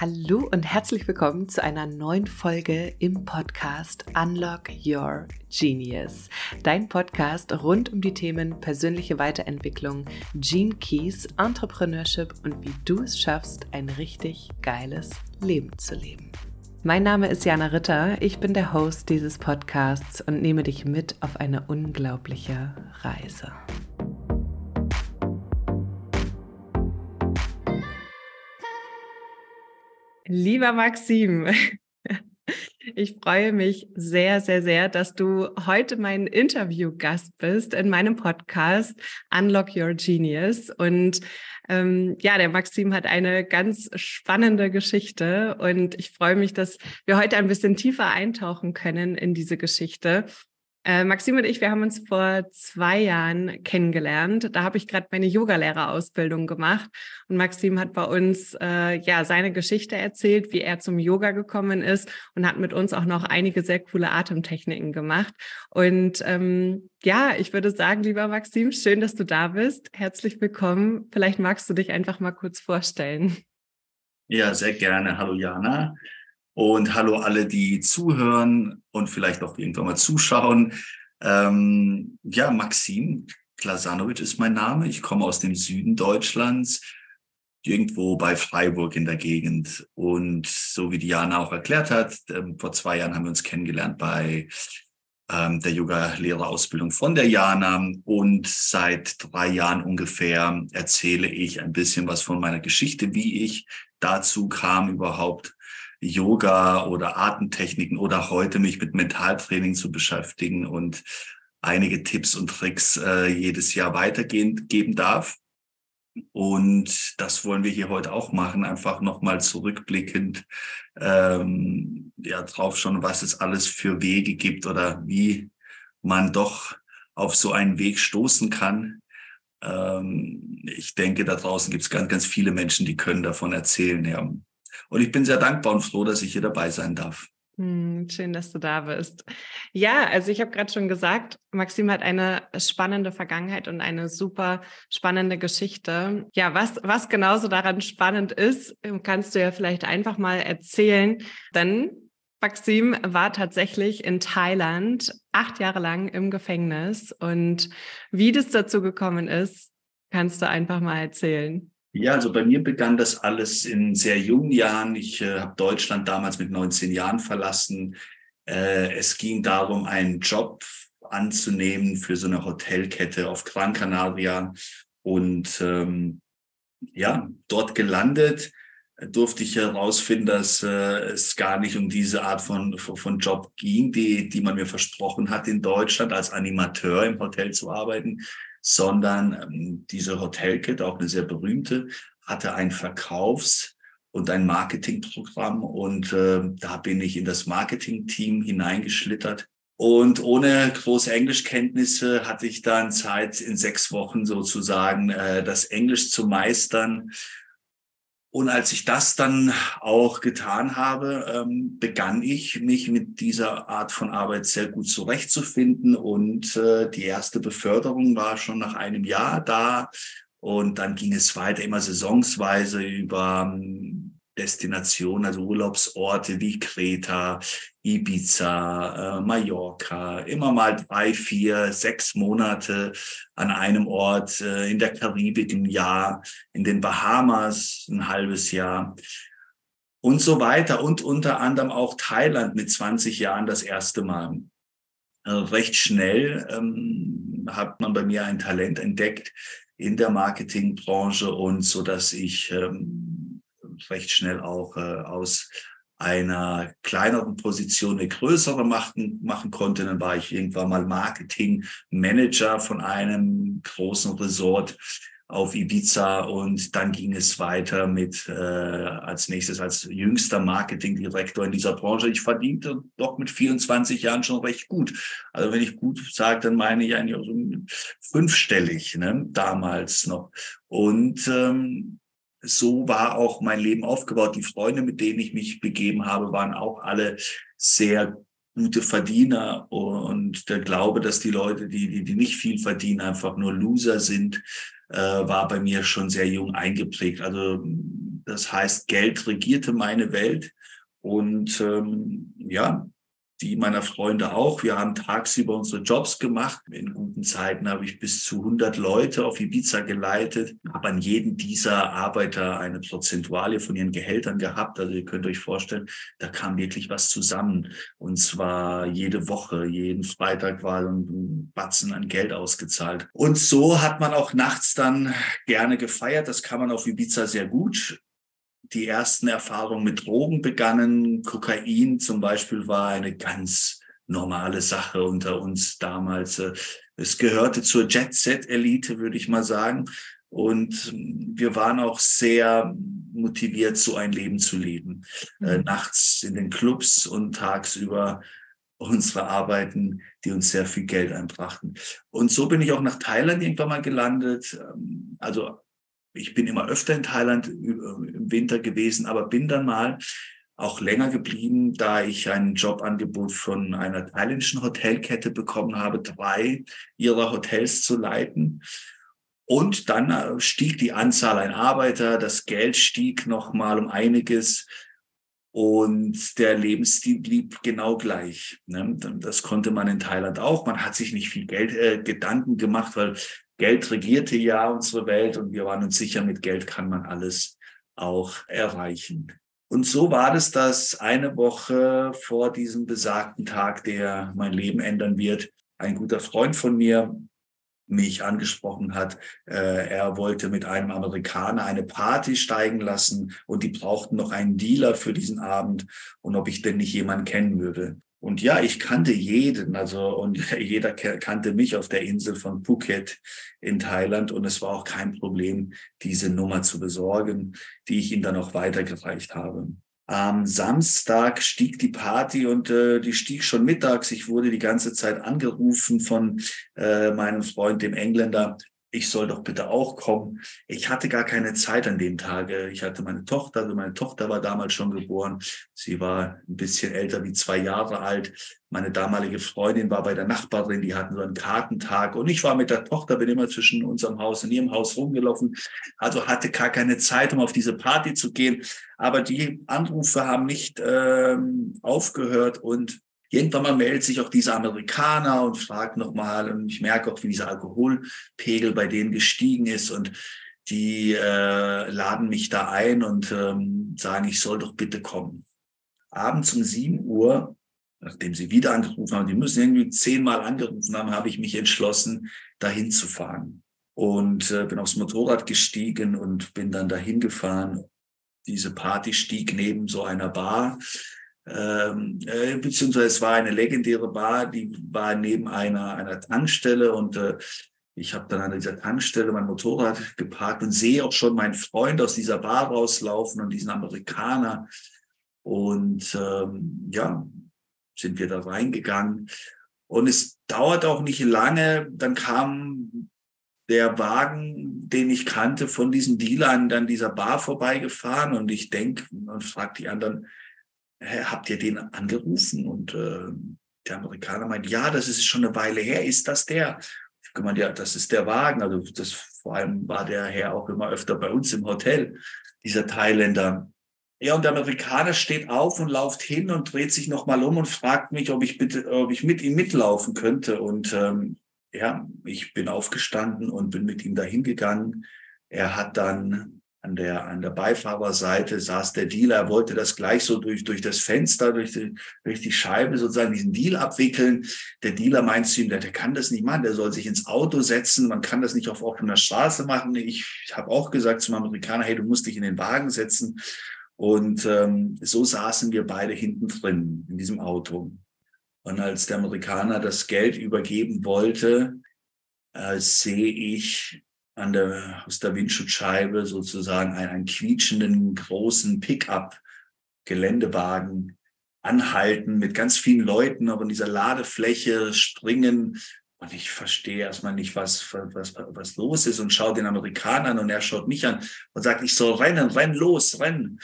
Hallo und herzlich willkommen zu einer neuen Folge im Podcast Unlock Your Genius. Dein Podcast rund um die Themen persönliche Weiterentwicklung, Gene Keys, Entrepreneurship und wie du es schaffst, ein richtig geiles Leben zu leben. Mein Name ist Jana Ritter, ich bin der Host dieses Podcasts und nehme dich mit auf eine unglaubliche Reise. Lieber Maxim, ich freue mich sehr, sehr, sehr, dass du heute mein Interviewgast bist in meinem Podcast Unlock Your Genius. Und ähm, ja, der Maxim hat eine ganz spannende Geschichte und ich freue mich, dass wir heute ein bisschen tiefer eintauchen können in diese Geschichte. Äh, Maxim und ich, wir haben uns vor zwei Jahren kennengelernt. Da habe ich gerade meine Yogalehrerausbildung gemacht und Maxim hat bei uns äh, ja seine Geschichte erzählt, wie er zum Yoga gekommen ist und hat mit uns auch noch einige sehr coole Atemtechniken gemacht. Und ähm, ja, ich würde sagen, lieber Maxim, schön, dass du da bist. Herzlich willkommen. Vielleicht magst du dich einfach mal kurz vorstellen. Ja, sehr gerne. Hallo Jana. Und hallo alle, die zuhören und vielleicht auch irgendwann mal zuschauen. Ähm, ja, Maxim Klasanovic ist mein Name. Ich komme aus dem Süden Deutschlands, irgendwo bei Freiburg in der Gegend. Und so wie Diana auch erklärt hat, ähm, vor zwei Jahren haben wir uns kennengelernt bei ähm, der Yoga-Lehrerausbildung von der Jana. Und seit drei Jahren ungefähr erzähle ich ein bisschen was von meiner Geschichte, wie ich dazu kam, überhaupt Yoga oder Atemtechniken oder heute mich mit Mentaltraining zu beschäftigen und einige Tipps und Tricks äh, jedes Jahr weitergehen geben darf. Und das wollen wir hier heute auch machen, einfach nochmal zurückblickend ähm, ja drauf schon, was es alles für Wege gibt oder wie man doch auf so einen Weg stoßen kann. Ähm, ich denke, da draußen gibt es ganz, ganz viele Menschen, die können davon erzählen. Ja, und ich bin sehr dankbar und froh, dass ich hier dabei sein darf. Hm, schön, dass du da bist. Ja, also ich habe gerade schon gesagt, Maxim hat eine spannende Vergangenheit und eine super spannende Geschichte. Ja, was, was genauso daran spannend ist, kannst du ja vielleicht einfach mal erzählen. Denn Maxim war tatsächlich in Thailand acht Jahre lang im Gefängnis. Und wie das dazu gekommen ist, kannst du einfach mal erzählen. Ja, also bei mir begann das alles in sehr jungen Jahren. Ich äh, habe Deutschland damals mit 19 Jahren verlassen. Äh, es ging darum, einen Job anzunehmen für so eine Hotelkette auf Gran Canaria. Und ähm, ja, dort gelandet durfte ich herausfinden, dass äh, es gar nicht um diese Art von, von Job ging, die, die man mir versprochen hat in Deutschland, als Animateur im Hotel zu arbeiten, sondern ähm, diese Hotelkette, auch eine sehr berühmte, hatte ein Verkaufs- und ein Marketingprogramm. Und äh, da bin ich in das Marketingteam hineingeschlittert. Und ohne große Englischkenntnisse hatte ich dann Zeit, in sechs Wochen sozusagen äh, das Englisch zu meistern und als ich das dann auch getan habe, ähm, begann ich mich mit dieser Art von Arbeit sehr gut zurechtzufinden. Und äh, die erste Beförderung war schon nach einem Jahr da. Und dann ging es weiter immer saisonsweise über ähm, Destinationen, also Urlaubsorte wie Kreta, Ibiza, äh, Mallorca, immer mal drei, vier, sechs Monate an einem Ort, äh, in der Karibik ein Jahr, in den Bahamas ein halbes Jahr und so weiter und unter anderem auch Thailand mit 20 Jahren das erste Mal. Äh, recht schnell ähm, hat man bei mir ein Talent entdeckt in der Marketingbranche und so dass ich ähm, recht schnell auch äh, aus einer kleineren Position eine größere machen, machen konnte. Dann war ich irgendwann mal Marketing Manager von einem großen Resort auf Ibiza und dann ging es weiter mit äh, als nächstes als jüngster Marketingdirektor in dieser Branche. Ich verdiente doch mit 24 Jahren schon recht gut. Also wenn ich gut sage, dann meine ich eigentlich so fünfstellig ne, damals noch. Und ähm, so war auch mein Leben aufgebaut. Die Freunde, mit denen ich mich begeben habe, waren auch alle sehr gute Verdiener und der Glaube, dass die Leute, die, die, die nicht viel verdienen, einfach nur Loser sind, äh, war bei mir schon sehr jung eingeprägt. Also Das heißt, Geld regierte meine Welt. Und ähm, ja, die meiner Freunde auch. Wir haben tagsüber unsere Jobs gemacht. In guten Zeiten habe ich bis zu 100 Leute auf Ibiza geleitet, habe an jeden dieser Arbeiter eine Prozentuale von ihren Gehältern gehabt. Also ihr könnt euch vorstellen, da kam wirklich was zusammen. Und zwar jede Woche, jeden Freitag war ein Batzen an Geld ausgezahlt. Und so hat man auch nachts dann gerne gefeiert. Das kann man auf Ibiza sehr gut die ersten Erfahrungen mit Drogen begannen. Kokain zum Beispiel war eine ganz normale Sache unter uns damals. Es gehörte zur Jet-Set-Elite, würde ich mal sagen. Und wir waren auch sehr motiviert, so ein Leben zu leben. Äh, mhm. nachts in den Clubs und tagsüber unsere Arbeiten, die uns sehr viel Geld einbrachten. Und so bin ich auch nach Thailand irgendwann mal gelandet. Ähm, also ich bin immer öfter in Thailand äh, im Winter gewesen, aber bin dann mal auch länger geblieben, da ich ein Jobangebot von einer thailändischen Hotelkette bekommen habe, drei ihrer Hotels zu leiten. Und dann äh, stieg die Anzahl an Arbeiter, das Geld stieg nochmal um einiges und der Lebensstil blieb genau gleich. Ne? Das konnte man in Thailand auch. Man hat sich nicht viel Geld äh, Gedanken gemacht, weil Geld regierte ja unsere Welt und wir waren uns sicher, mit Geld kann man alles auch erreichen. Und so war es, dass eine Woche vor diesem besagten Tag, der mein Leben ändern wird, ein guter Freund von mir mich angesprochen hat. Äh, er wollte mit einem Amerikaner eine Party steigen lassen und die brauchten noch einen Dealer für diesen Abend und ob ich denn nicht jemanden kennen würde. Und ja, ich kannte jeden, also und jeder kannte mich auf der Insel von Phuket in Thailand und es war auch kein Problem, diese Nummer zu besorgen, die ich ihm dann auch weitergereicht habe. Am Samstag stieg die Party und äh, die stieg schon mittags. Ich wurde die ganze Zeit angerufen von äh, meinem Freund, dem Engländer, ich soll doch bitte auch kommen. Ich hatte gar keine Zeit an dem Tage. Ich hatte meine Tochter, also meine Tochter war damals schon geboren. Sie war ein bisschen älter wie zwei Jahre alt. Meine damalige Freundin war bei der Nachbarin, die hatten so einen Kartentag und ich war mit der Tochter, bin immer zwischen unserem Haus und ihrem Haus rumgelaufen. Also hatte gar keine Zeit, um auf diese Party zu gehen. Aber die Anrufe haben nicht ähm, aufgehört und Irgendwann mal meldet sich auch dieser Amerikaner und fragt nochmal, und ich merke auch, wie dieser Alkoholpegel bei denen gestiegen ist und die äh, laden mich da ein und ähm, sagen, ich soll doch bitte kommen. Abends um 7 Uhr, nachdem sie wieder angerufen haben, die müssen irgendwie zehnmal angerufen haben, habe ich mich entschlossen, dahin zu fahren. Und äh, bin aufs Motorrad gestiegen und bin dann dahin gefahren. Diese Party stieg neben so einer Bar ähm, äh, beziehungsweise es war eine legendäre Bar, die war neben einer, einer Tankstelle und äh, ich habe dann an dieser Tankstelle mein Motorrad geparkt und sehe auch schon meinen Freund aus dieser Bar rauslaufen und diesen Amerikaner. Und ähm, ja, sind wir da reingegangen. Und es dauert auch nicht lange, dann kam der Wagen, den ich kannte, von diesen Dealern an dieser Bar vorbeigefahren. Und ich denke und frage die anderen, habt ihr den angerufen? Und äh, der Amerikaner meint, ja, das ist schon eine Weile her. Ist das der? Ich gemeint, ja, das ist der Wagen. Also das vor allem war der Herr auch immer öfter bei uns im Hotel, dieser Thailänder. Ja, und der Amerikaner steht auf und lauft hin und dreht sich nochmal um und fragt mich, ob ich bitte, ob ich mit ihm mitlaufen könnte. Und ähm, ja, ich bin aufgestanden und bin mit ihm dahin gegangen. Er hat dann an der, an der Beifahrerseite saß der Dealer, er wollte das gleich so durch, durch das Fenster, durch die, durch die Scheibe sozusagen diesen Deal abwickeln. Der Dealer meint zu ihm, der, der kann das nicht machen, der soll sich ins Auto setzen, man kann das nicht auf offener Straße machen. Ich habe auch gesagt zum Amerikaner, hey, du musst dich in den Wagen setzen. Und ähm, so saßen wir beide hinten drin in diesem Auto. Und als der Amerikaner das Geld übergeben wollte, äh, sehe ich an der, aus der Windschutzscheibe sozusagen einen, quietschenden großen Pickup Geländewagen anhalten mit ganz vielen Leuten in dieser Ladefläche springen. Und ich verstehe erstmal nicht, was, was, was los ist und schaue den Amerikaner an und er schaut mich an und sagt, ich soll rennen, renn los, rennen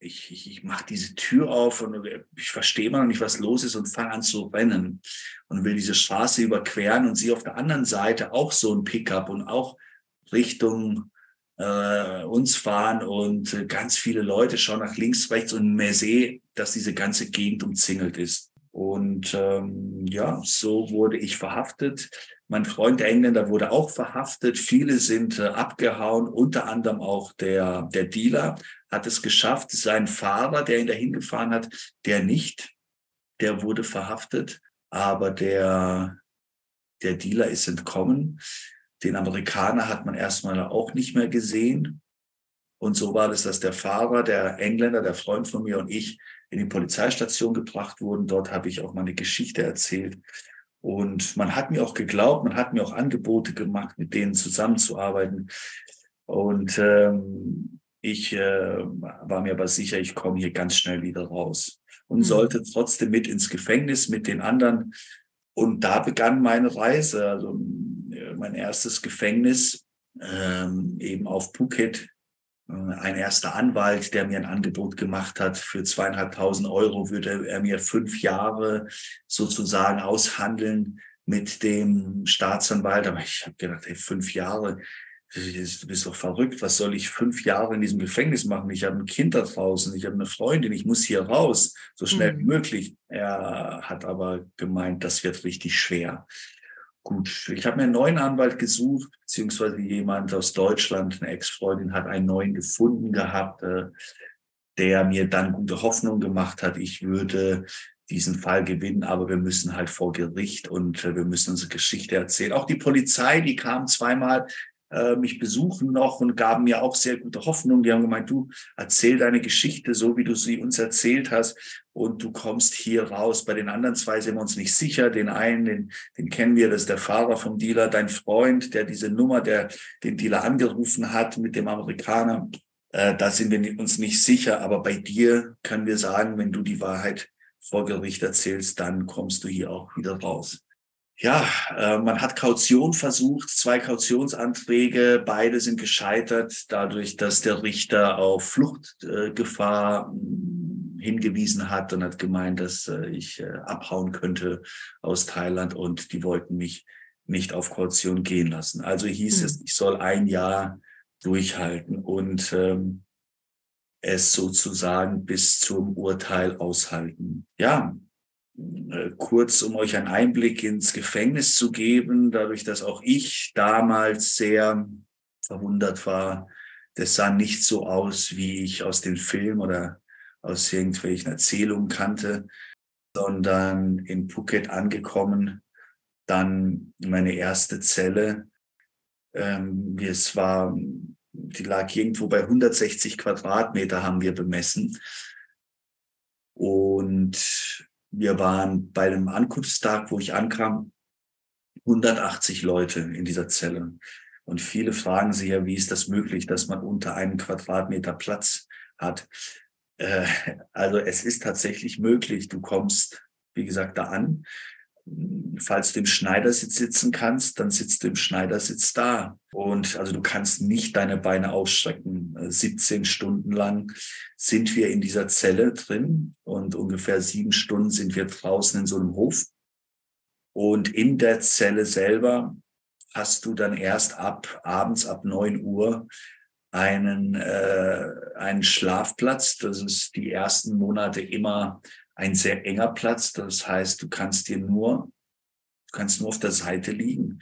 ich, ich, ich mache diese Tür auf und ich verstehe mal nicht, was los ist und fange an zu rennen und will diese Straße überqueren und sehe auf der anderen Seite auch so ein Pickup und auch Richtung äh, uns fahren und äh, ganz viele Leute schauen nach links, rechts und mehr sehe, dass diese ganze Gegend umzingelt ist. Und ähm, ja, so wurde ich verhaftet. Mein Freund der Engländer wurde auch verhaftet. Viele sind äh, abgehauen, unter anderem auch der, der Dealer hat es geschafft. Sein Fahrer, der ihn dahin gefahren hat, der nicht, der wurde verhaftet. Aber der, der Dealer ist entkommen. Den Amerikaner hat man erstmal auch nicht mehr gesehen. Und so war es, dass der Fahrer, der Engländer, der Freund von mir und ich in die Polizeistation gebracht wurden. Dort habe ich auch meine Geschichte erzählt. Und man hat mir auch geglaubt, man hat mir auch Angebote gemacht, mit denen zusammenzuarbeiten. Und ähm, ich äh, war mir aber sicher, ich komme hier ganz schnell wieder raus und mhm. sollte trotzdem mit ins Gefängnis mit den anderen. Und da begann meine Reise. Also äh, mein erstes Gefängnis ähm, eben auf Phuket äh, ein erster Anwalt, der mir ein Angebot gemacht hat, für zweieinhalbtausend Euro würde er mir fünf Jahre sozusagen aushandeln mit dem Staatsanwalt. Aber ich habe gedacht, hey, fünf Jahre, du bist doch verrückt. Was soll ich fünf Jahre in diesem Gefängnis machen? Ich habe ein Kind da draußen, ich habe eine Freundin, ich muss hier raus, so schnell mhm. wie möglich. Er hat aber gemeint, das wird richtig schwer. Gut, ich habe mir einen neuen Anwalt gesucht, beziehungsweise jemand aus Deutschland, eine Ex-Freundin hat einen neuen gefunden gehabt, äh, der mir dann gute Hoffnung gemacht hat, ich würde diesen Fall gewinnen, aber wir müssen halt vor Gericht und äh, wir müssen unsere Geschichte erzählen. Auch die Polizei, die kam zweimal äh, mich besuchen noch und gaben mir auch sehr gute Hoffnung. Die haben gemeint, du erzähl deine Geschichte so, wie du sie uns erzählt hast und du kommst hier raus. Bei den anderen zwei sind wir uns nicht sicher. Den einen, den, den kennen wir, das ist der Fahrer vom Dealer, dein Freund, der diese Nummer, der den Dealer angerufen hat mit dem Amerikaner. Äh, da sind wir uns nicht sicher, aber bei dir können wir sagen, wenn du die Wahrheit vor Gericht erzählst, dann kommst du hier auch wieder raus ja, äh, man hat Kaution versucht, zwei Kautionsanträge, beide sind gescheitert, dadurch, dass der Richter auf Fluchtgefahr äh, hingewiesen hat und hat gemeint, dass äh, ich äh, abhauen könnte aus Thailand und die wollten mich nicht auf Kaution gehen lassen. Also hieß mhm. es, ich soll ein Jahr durchhalten und ähm, es sozusagen bis zum Urteil aushalten. Ja, kurz, um euch einen Einblick ins Gefängnis zu geben, dadurch, dass auch ich damals sehr verwundert war. Das sah nicht so aus, wie ich aus den Filmen oder aus irgendwelchen Erzählungen kannte, sondern in Phuket angekommen, dann meine erste Zelle. Ähm, es war, die lag irgendwo bei 160 Quadratmeter, haben wir bemessen. Und wir waren bei dem Ankunftstag, wo ich ankam, 180 Leute in dieser Zelle. Und viele fragen sich ja, wie ist das möglich, dass man unter einem Quadratmeter Platz hat? Äh, also es ist tatsächlich möglich. Du kommst, wie gesagt, da an falls du im Schneidersitz sitzen kannst, dann sitzt du im Schneidersitz da. Und also du kannst nicht deine Beine ausstrecken. 17 Stunden lang sind wir in dieser Zelle drin und ungefähr sieben Stunden sind wir draußen in so einem Hof. Und in der Zelle selber hast du dann erst ab abends ab neun Uhr einen, äh, einen Schlafplatz. Das ist die ersten Monate immer ein sehr enger Platz. Das heißt, du kannst dir nur, du kannst nur auf der Seite liegen.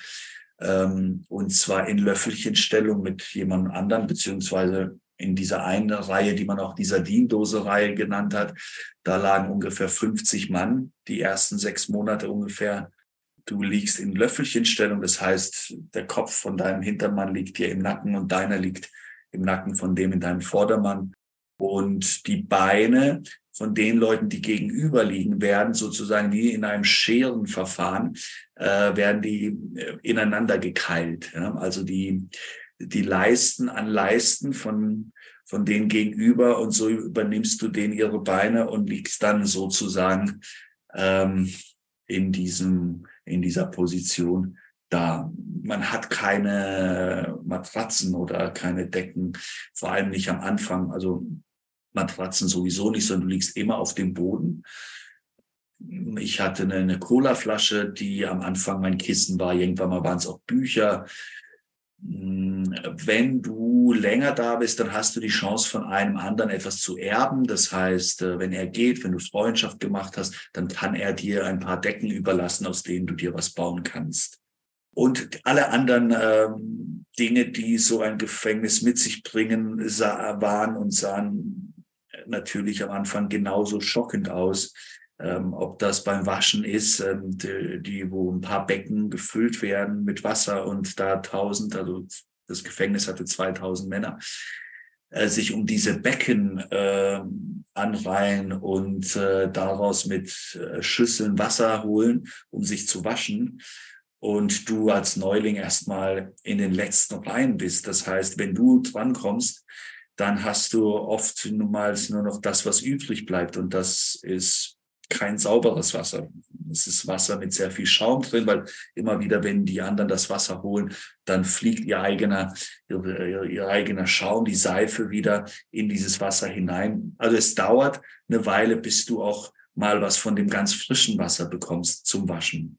Ähm, und zwar in Löffelchenstellung mit jemand anderen, beziehungsweise in dieser einen Reihe, die man auch dieser Diendose-Reihe genannt hat. Da lagen ungefähr 50 Mann, die ersten sechs Monate ungefähr. Du liegst in Löffelchenstellung, das heißt, der Kopf von deinem Hintermann liegt dir im Nacken und deiner liegt im Nacken von dem in deinem Vordermann. Und die Beine von den Leuten, die gegenüber liegen, werden sozusagen wie in einem Scherenverfahren, äh, werden die äh, ineinander gekeilt. Ja? Also die, die Leisten an Leisten von, von denen gegenüber und so übernimmst du denen ihre Beine und liegst dann sozusagen ähm, in diesem, in dieser Position da. Man hat keine Matratzen oder keine Decken, vor allem nicht am Anfang. Also Matratzen sowieso nicht, sondern du liegst immer auf dem Boden. Ich hatte eine, eine Colaflasche, die am Anfang mein Kissen war. Irgendwann mal waren es auch Bücher. Wenn du du länger da bist, dann hast du die Chance, von einem anderen etwas zu erben. Das heißt, äh, wenn er geht, wenn du Freundschaft gemacht hast, dann kann er dir ein paar Decken überlassen, aus denen du dir was bauen kannst. Und alle anderen ähm, Dinge, die so ein Gefängnis mit sich bringen, sah, waren und sahen natürlich am Anfang genauso schockend aus. Ähm, ob das beim Waschen ist, ähm, die, die, wo ein paar Becken gefüllt werden mit Wasser und da tausend, also das Gefängnis hatte 2000 Männer, äh, sich um diese Becken äh, anreihen und äh, daraus mit äh, Schüsseln Wasser holen, um sich zu waschen. Und du als Neuling erstmal in den letzten Reihen bist. Das heißt, wenn du drankommst, dann hast du oft nun nur noch das, was übrig bleibt. Und das ist kein sauberes Wasser. Es ist Wasser mit sehr viel Schaum drin, weil immer wieder, wenn die anderen das Wasser holen, dann fliegt ihr eigener, ihr, ihr eigener Schaum, die Seife wieder in dieses Wasser hinein. Also es dauert eine Weile, bis du auch mal was von dem ganz frischen Wasser bekommst zum Waschen.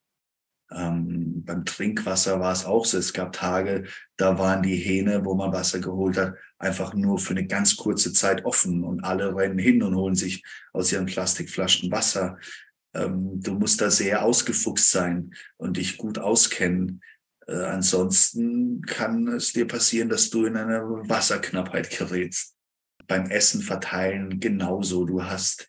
Ähm, beim Trinkwasser war es auch so. Es gab Tage, da waren die Hähne, wo man Wasser geholt hat, einfach nur für eine ganz kurze Zeit offen und alle rennen hin und holen sich aus ihren Plastikflaschen Wasser. Ähm, du musst da sehr ausgefuchst sein und dich gut auskennen. Äh, ansonsten kann es dir passieren, dass du in eine Wasserknappheit gerätst. Beim Essen verteilen genauso. Du hast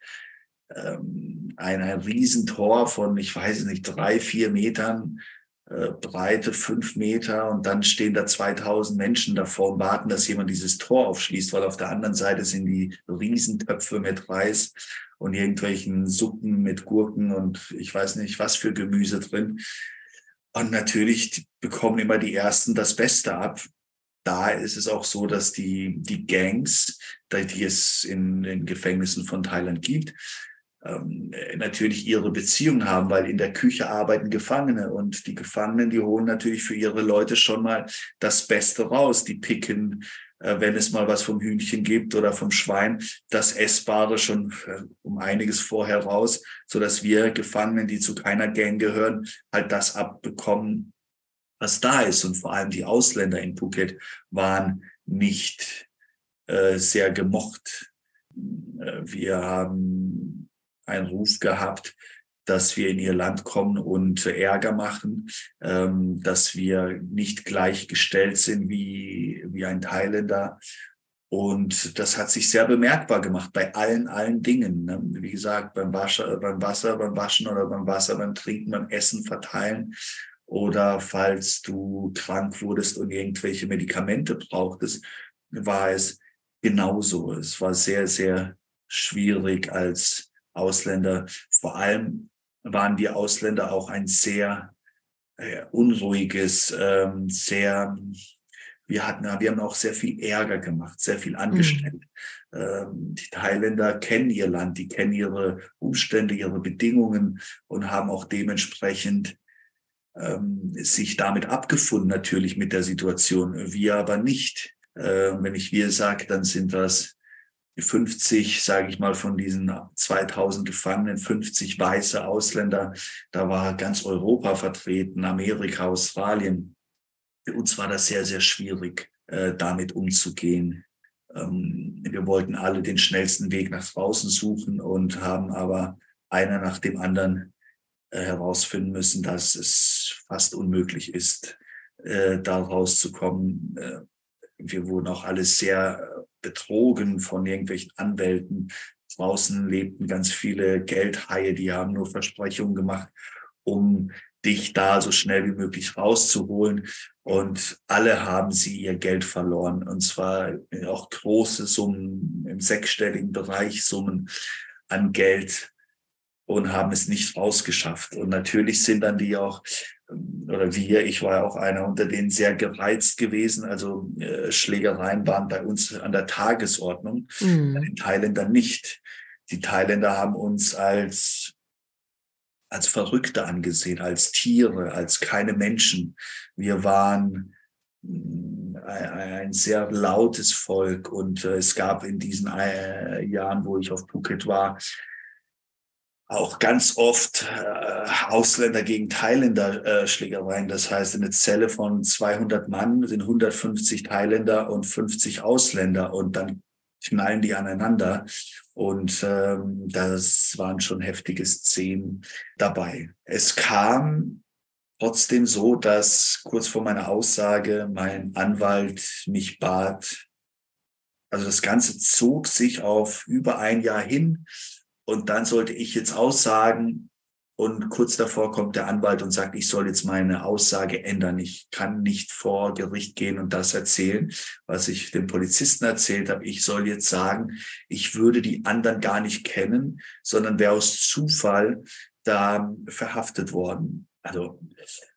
ähm, ein, Riesentor von, ich weiß nicht, drei, vier Metern, äh, Breite fünf Meter und dann stehen da 2000 Menschen davor und warten, dass jemand dieses Tor aufschließt, weil auf der anderen Seite sind die Riesentöpfe mit Reis und irgendwelchen Suppen mit Gurken und ich weiß nicht, was für Gemüse drin. Und natürlich bekommen immer die Ersten das Beste ab. Da ist es auch so, dass die, die Gangs, die es in den Gefängnissen von Thailand gibt, ähm, natürlich ihre Beziehung haben, weil in der Küche arbeiten Gefangene und die Gefangenen, die holen natürlich für ihre Leute schon mal das Beste raus. Die picken, äh, wenn es mal was vom Hühnchen gibt oder vom Schwein, das Essbare schon äh, um einiges vorher raus, so dass wir Gefangenen, die zu keiner Gang gehören, halt das abbekommen, was da ist. Und vor allem die Ausländer in Phuket waren nicht äh, sehr gemocht. Äh, wir haben einen Ruf gehabt, dass wir in ihr Land kommen und Ärger machen, ähm, dass wir nicht gleichgestellt sind wie, wie ein Thailänder. Und das hat sich sehr bemerkbar gemacht bei allen, allen Dingen. Ne? Wie gesagt, beim, Wasser, beim Wasser, beim Waschen oder beim Wasser, beim Trinken, beim Essen verteilen. Oder falls du krank wurdest und irgendwelche Medikamente brauchtest, war es genauso. Es war sehr, sehr schwierig als Ausländer. Vor allem waren die Ausländer auch ein sehr äh, unruhiges, ähm, sehr, wir hatten, wir haben auch sehr viel Ärger gemacht, sehr viel angestellt. Mhm. Ähm, die Thailänder kennen ihr Land, die kennen ihre Umstände, ihre Bedingungen und haben auch dementsprechend ähm, sich damit abgefunden, natürlich mit der Situation. Wir aber nicht. Äh, wenn ich wir sage, dann sind das 50, sage ich mal, von diesen 2000 Gefangenen, 50 weiße Ausländer. Da war ganz Europa vertreten, Amerika, Australien. Für uns war das sehr, sehr schwierig, äh, damit umzugehen. Ähm, wir wollten alle den schnellsten Weg nach draußen suchen und haben aber einer nach dem anderen äh, herausfinden müssen, dass es fast unmöglich ist, äh, da rauszukommen. Wir wurden auch alles sehr betrogen von irgendwelchen Anwälten. Draußen lebten ganz viele Geldhaie, die haben nur Versprechungen gemacht, um dich da so schnell wie möglich rauszuholen. Und alle haben sie ihr Geld verloren. Und zwar auch große Summen im sechsstelligen Bereich, Summen an Geld und haben es nicht rausgeschafft. Und natürlich sind dann die auch oder wir, ich war ja auch einer unter denen sehr gereizt gewesen. Also äh, Schlägereien waren bei uns an der Tagesordnung, mhm. bei den Thailändern nicht. Die Thailänder haben uns als als Verrückte angesehen, als Tiere, als keine Menschen. Wir waren mm, ein sehr lautes Volk und äh, es gab in diesen äh, Jahren, wo ich auf Phuket war, auch ganz oft äh, Ausländer gegen Thailänder äh, Schlägereien. Das heißt, in eine Zelle von 200 Mann sind 150 Thailänder und 50 Ausländer und dann knallen die aneinander. Und ähm, das waren schon heftige Szenen dabei. Es kam trotzdem so, dass kurz vor meiner Aussage mein Anwalt mich bat, also das Ganze zog sich auf über ein Jahr hin. Und dann sollte ich jetzt aussagen und kurz davor kommt der Anwalt und sagt, ich soll jetzt meine Aussage ändern. Ich kann nicht vor Gericht gehen und das erzählen, was ich dem Polizisten erzählt habe. Ich soll jetzt sagen, ich würde die anderen gar nicht kennen, sondern wäre aus Zufall da verhaftet worden. Also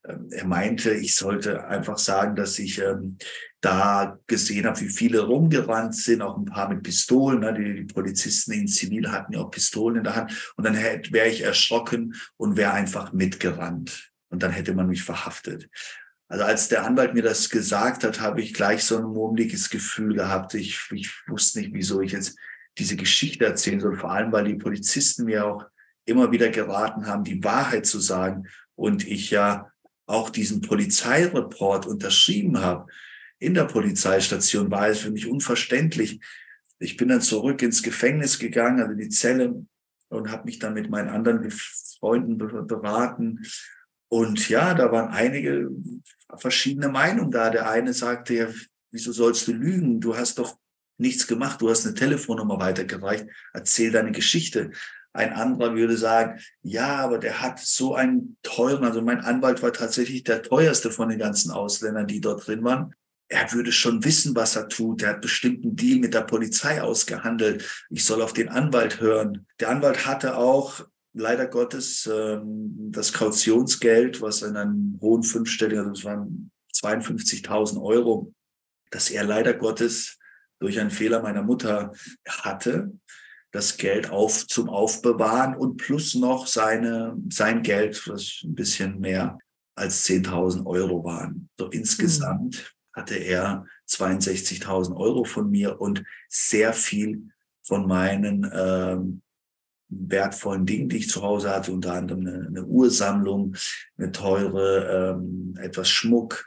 ähm, er meinte, ich sollte einfach sagen, dass ich ähm, da gesehen habe, wie viele rumgerannt sind, auch ein paar mit Pistolen. Ne? Die, die Polizisten in Zivil hatten ja auch Pistolen in der Hand. Und dann wäre ich erschrocken und wäre einfach mitgerannt. Und dann hätte man mich verhaftet. Also als der Anwalt mir das gesagt hat, habe ich gleich so ein murmeliges Gefühl gehabt. Ich, ich wusste nicht, wieso ich jetzt diese Geschichte erzählen soll. Vor allem, weil die Polizisten mir auch immer wieder geraten haben, die Wahrheit zu sagen. Und ich ja auch diesen Polizeireport unterschrieben habe in der Polizeistation, war es für mich unverständlich. Ich bin dann zurück ins Gefängnis gegangen, also die Zelle, und habe mich dann mit meinen anderen Freunden beraten. Und ja, da waren einige verschiedene Meinungen da. Der eine sagte, ja, wieso sollst du lügen? Du hast doch nichts gemacht, du hast eine Telefonnummer weitergereicht, erzähl deine Geschichte. Ein anderer würde sagen, ja, aber der hat so einen teuren, also mein Anwalt war tatsächlich der teuerste von den ganzen Ausländern, die dort drin waren. Er würde schon wissen, was er tut. Er hat bestimmt einen Deal mit der Polizei ausgehandelt. Ich soll auf den Anwalt hören. Der Anwalt hatte auch leider Gottes ähm, das Kautionsgeld, was in einem hohen fünfstelligen, also es waren 52.000 Euro, dass er leider Gottes durch einen Fehler meiner Mutter hatte das Geld auf zum Aufbewahren und plus noch seine, sein Geld, was ein bisschen mehr als 10.000 Euro waren. So insgesamt hatte er 62.000 Euro von mir und sehr viel von meinen ähm, wertvollen Dingen, die ich zu Hause hatte, unter anderem eine, eine Ursammlung, eine teure, ähm, etwas Schmuck,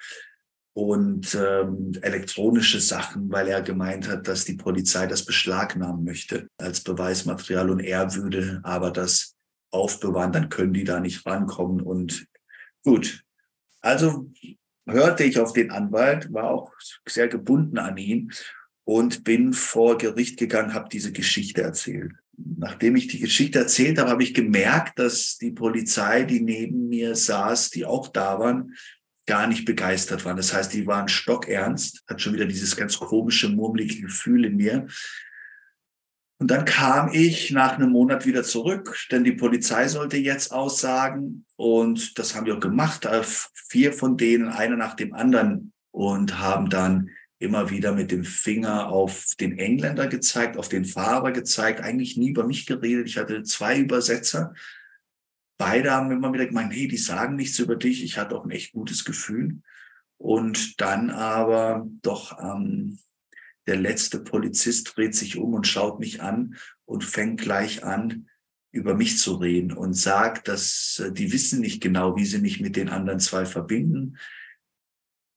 und ähm, elektronische Sachen, weil er gemeint hat, dass die Polizei das beschlagnahmen möchte als Beweismaterial und er würde aber das aufbewahren, dann können die da nicht rankommen. Und gut, also hörte ich auf den Anwalt, war auch sehr gebunden an ihn und bin vor Gericht gegangen, habe diese Geschichte erzählt. Nachdem ich die Geschichte erzählt habe, habe ich gemerkt, dass die Polizei, die neben mir saß, die auch da waren, gar nicht begeistert waren. Das heißt, die waren stockernst, hat schon wieder dieses ganz komische, murmelige Gefühl in mir. Und dann kam ich nach einem Monat wieder zurück, denn die Polizei sollte jetzt aussagen. Und das haben wir auch gemacht. Äh, vier von denen, einer nach dem anderen, und haben dann immer wieder mit dem Finger auf den Engländer gezeigt, auf den Fahrer gezeigt, eigentlich nie über mich geredet. Ich hatte zwei Übersetzer, beide haben immer wieder gemeint, hey, die sagen nichts über dich. Ich hatte auch ein echt gutes Gefühl. Und dann aber doch ähm, der letzte Polizist dreht sich um und schaut mich an und fängt gleich an, über mich zu reden und sagt, dass äh, die wissen nicht genau, wie sie mich mit den anderen zwei verbinden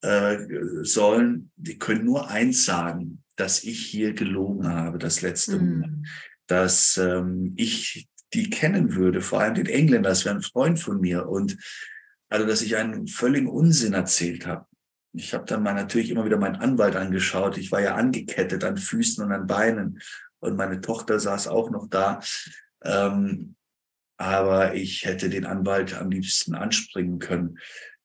äh, sollen. Die können nur eins sagen, dass ich hier gelogen habe, das letzte Mal. Mm. Dass ähm, ich die kennen würde, vor allem den Engländer, das wäre ein Freund von mir. Und also, dass ich einen völligen Unsinn erzählt habe. Ich habe dann mal natürlich immer wieder meinen Anwalt angeschaut. Ich war ja angekettet an Füßen und an Beinen. Und meine Tochter saß auch noch da. Ähm, aber ich hätte den Anwalt am liebsten anspringen können.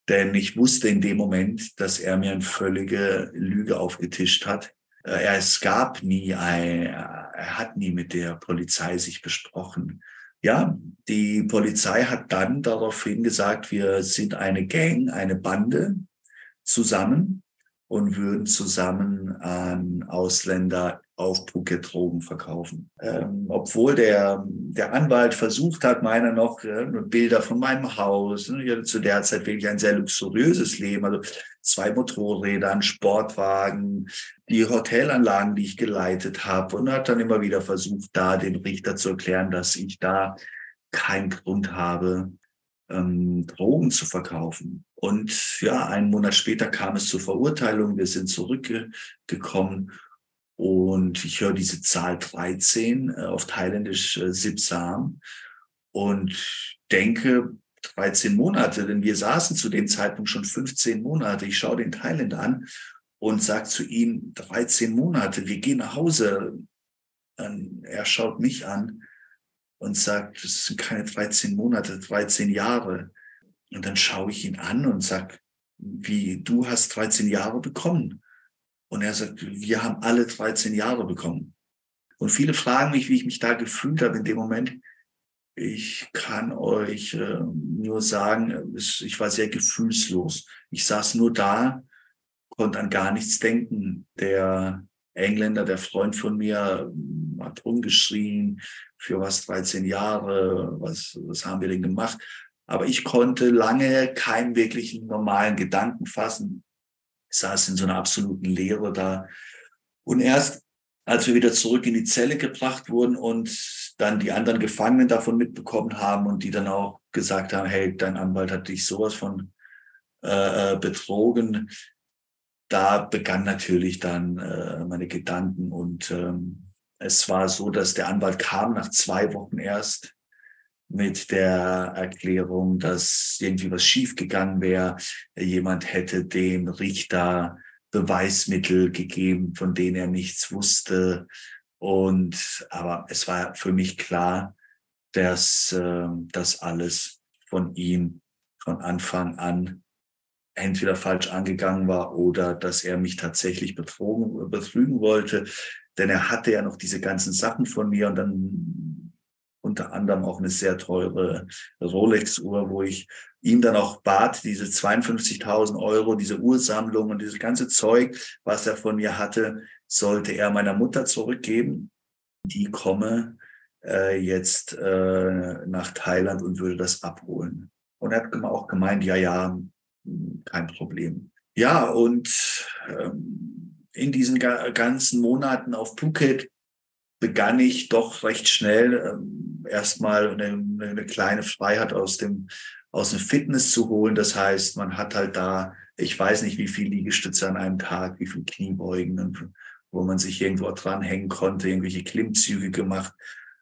Denn ich wusste in dem Moment, dass er mir eine völlige Lüge aufgetischt hat. Äh, es gab nie, ein, er hat nie mit der Polizei sich besprochen. Ja, die Polizei hat dann daraufhin gesagt, wir sind eine Gang, eine Bande zusammen und würden zusammen an Ausländer auf Phuket Drogen verkaufen. Ähm, obwohl der, der Anwalt versucht hat, meiner noch äh, Bilder von meinem Haus. Ich hatte zu der Zeit wirklich ein sehr luxuriöses Leben. Also zwei Motorräder, ein Sportwagen, die Hotelanlagen, die ich geleitet habe und hat dann immer wieder versucht, da dem Richter zu erklären, dass ich da keinen Grund habe, ähm, Drogen zu verkaufen. Und ja, einen Monat später kam es zur Verurteilung. Wir sind zurückgekommen und ich höre diese Zahl 13 äh, auf Thailändisch äh, Sipsam und denke 13 Monate, denn wir saßen zu dem Zeitpunkt schon 15 Monate. Ich schaue den Thailänder an und sage zu ihm 13 Monate, wir gehen nach Hause. Und er schaut mich an und sagt, das sind keine 13 Monate, 13 Jahre. Und dann schaue ich ihn an und sage, wie, du hast 13 Jahre bekommen. Und er sagt, wir haben alle 13 Jahre bekommen. Und viele fragen mich, wie ich mich da gefühlt habe in dem Moment. Ich kann euch äh, nur sagen, ich war sehr gefühlslos. Ich saß nur da, konnte an gar nichts denken. Der Engländer, der Freund von mir, hat rumgeschrien, für was 13 Jahre, was, was haben wir denn gemacht? Aber ich konnte lange keinen wirklichen normalen Gedanken fassen. Saß in so einer absoluten Leere da. Und erst als wir wieder zurück in die Zelle gebracht wurden und dann die anderen Gefangenen davon mitbekommen haben und die dann auch gesagt haben, hey, dein Anwalt hat dich sowas von äh, äh betrogen, da begann natürlich dann äh, meine Gedanken und ähm, es war so, dass der Anwalt kam nach zwei Wochen erst mit der Erklärung, dass irgendwie was schiefgegangen wäre. Jemand hätte dem Richter Beweismittel gegeben, von denen er nichts wusste. Und aber es war für mich klar, dass äh, das alles von ihm von Anfang an entweder falsch angegangen war oder dass er mich tatsächlich betrogen, betrügen wollte. Denn er hatte ja noch diese ganzen Sachen von mir und dann unter anderem auch eine sehr teure Rolex-Uhr, wo ich ihm dann auch bat, diese 52.000 Euro, diese Uhrsammlung und dieses ganze Zeug, was er von mir hatte, sollte er meiner Mutter zurückgeben. Die komme äh, jetzt äh, nach Thailand und würde das abholen. Und er hat auch gemeint, ja, ja, kein Problem. Ja, und ähm, in diesen ganzen Monaten auf Phuket begann ich doch recht schnell ähm, erstmal eine, eine kleine Freiheit aus dem, aus dem Fitness zu holen. Das heißt, man hat halt da, ich weiß nicht, wie viel Liegestütze an einem Tag, wie viel Kniebeugen, wo man sich irgendwo dranhängen konnte, irgendwelche Klimmzüge gemacht.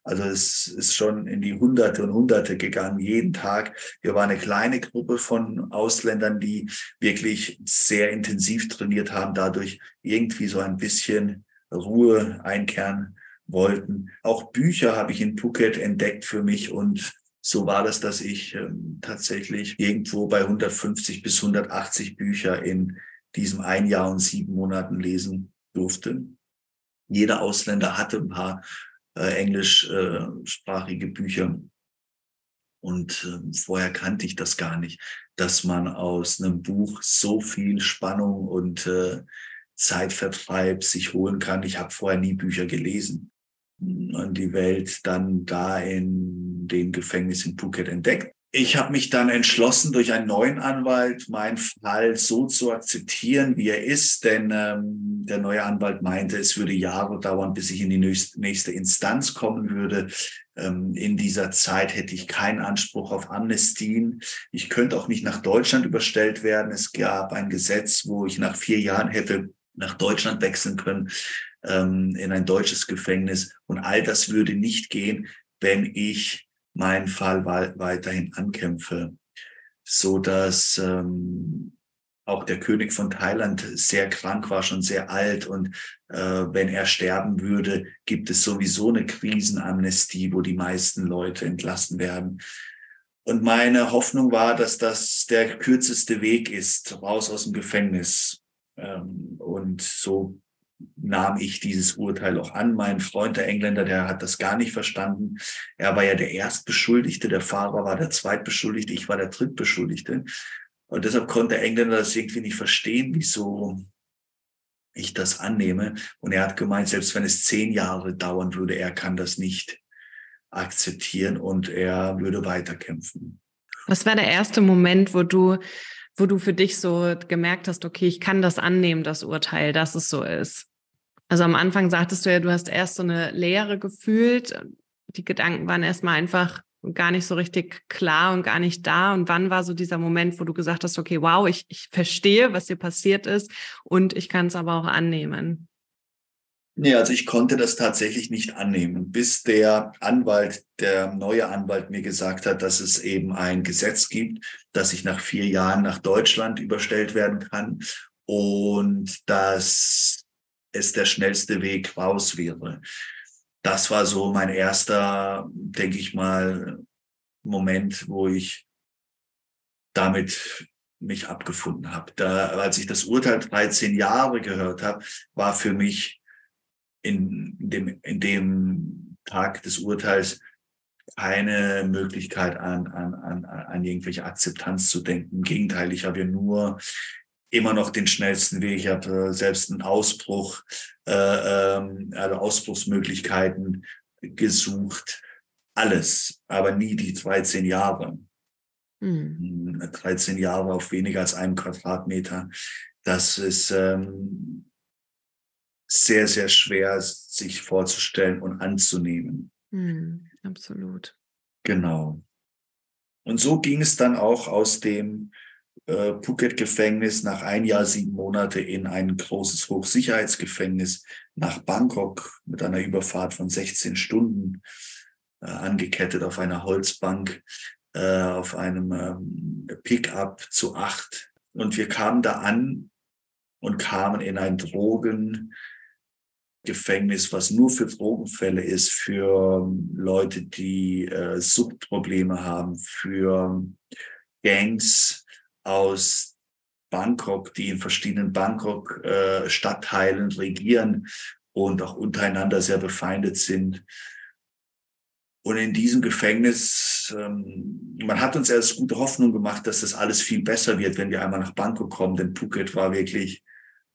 Also es ist schon in die Hunderte und Hunderte gegangen, jeden Tag. Wir waren eine kleine Gruppe von Ausländern, die wirklich sehr intensiv trainiert haben, dadurch irgendwie so ein bisschen Ruhe einkehren wollten. Auch Bücher habe ich in Phuket entdeckt für mich und so war das, dass ich ähm, tatsächlich irgendwo bei 150 bis 180 Bücher in diesem ein Jahr und sieben Monaten lesen durfte. Jeder Ausländer hatte ein paar äh, englischsprachige Bücher. Und äh, vorher kannte ich das gar nicht, dass man aus einem Buch so viel Spannung und äh, Zeitvertreib sich holen kann. Ich habe vorher nie Bücher gelesen und die Welt dann da in dem Gefängnis in Phuket entdeckt. Ich habe mich dann entschlossen, durch einen neuen Anwalt meinen Fall so zu akzeptieren, wie er ist, denn ähm, der neue Anwalt meinte, es würde Jahre dauern, bis ich in die nächste Instanz kommen würde. Ähm, in dieser Zeit hätte ich keinen Anspruch auf Amnestien. Ich könnte auch nicht nach Deutschland überstellt werden. Es gab ein Gesetz, wo ich nach vier Jahren hätte nach Deutschland wechseln können, ähm, in ein deutsches Gefängnis. Und all das würde nicht gehen, wenn ich meinen Fall weiterhin ankämpfe, so dass ähm, auch der König von Thailand sehr krank war, schon sehr alt und äh, wenn er sterben würde, gibt es sowieso eine Krisenamnestie, wo die meisten Leute entlassen werden. Und meine Hoffnung war, dass das der kürzeste Weg ist, raus aus dem Gefängnis. Ähm, und so nahm ich dieses Urteil auch an. Mein Freund, der Engländer, der hat das gar nicht verstanden. Er war ja der Erstbeschuldigte, der Fahrer war der Zweitbeschuldigte, ich war der Drittbeschuldigte. Und deshalb konnte der Engländer das irgendwie nicht verstehen, wieso ich das annehme. Und er hat gemeint, selbst wenn es zehn Jahre dauern würde, er kann das nicht akzeptieren und er würde weiterkämpfen. Was war der erste Moment, wo du, wo du für dich so gemerkt hast, okay, ich kann das annehmen, das Urteil, dass es so ist? Also am Anfang sagtest du ja, du hast erst so eine Leere gefühlt. Die Gedanken waren erstmal einfach, gar nicht so richtig klar und gar nicht da? Und wann war so dieser Moment, wo du gesagt hast, okay, wow, ich, ich verstehe, was hier passiert ist und ich kann es aber auch annehmen? Nee, also ich konnte das tatsächlich nicht annehmen, bis der Anwalt, der neue Anwalt mir gesagt hat, dass es eben ein Gesetz gibt, dass ich nach vier Jahren nach Deutschland überstellt werden kann und dass es der schnellste Weg raus wäre. Das war so mein erster, denke ich mal, Moment, wo ich damit mich abgefunden habe. Da, als ich das Urteil 13 Jahre gehört habe, war für mich in dem, in dem Tag des Urteils keine Möglichkeit an, an, an, an irgendwelche Akzeptanz zu denken. Im Gegenteil, ich habe ja nur immer noch den schnellsten Weg. Ich habe selbst einen Ausbruch, äh, ähm, also Ausbruchsmöglichkeiten gesucht. Alles, aber nie die 13 Jahre. Mhm. 13 Jahre auf weniger als einem Quadratmeter. Das ist ähm, sehr, sehr schwer, sich vorzustellen und anzunehmen. Mhm, absolut. Genau. Und so ging es dann auch aus dem äh, Phuket-Gefängnis nach ein Jahr, sieben Monate in ein großes Hochsicherheitsgefängnis nach Bangkok mit einer Überfahrt von 16 Stunden äh, angekettet auf einer Holzbank, äh, auf einem ähm, Pickup zu acht. Und wir kamen da an und kamen in ein Drogengefängnis, was nur für Drogenfälle ist, für Leute, die äh, Suchtprobleme haben, für Gangs, aus Bangkok, die in verschiedenen Bangkok-Stadtteilen äh, regieren und auch untereinander sehr befeindet sind. Und in diesem Gefängnis, ähm, man hat uns erst gute Hoffnung gemacht, dass das alles viel besser wird, wenn wir einmal nach Bangkok kommen, denn Phuket war wirklich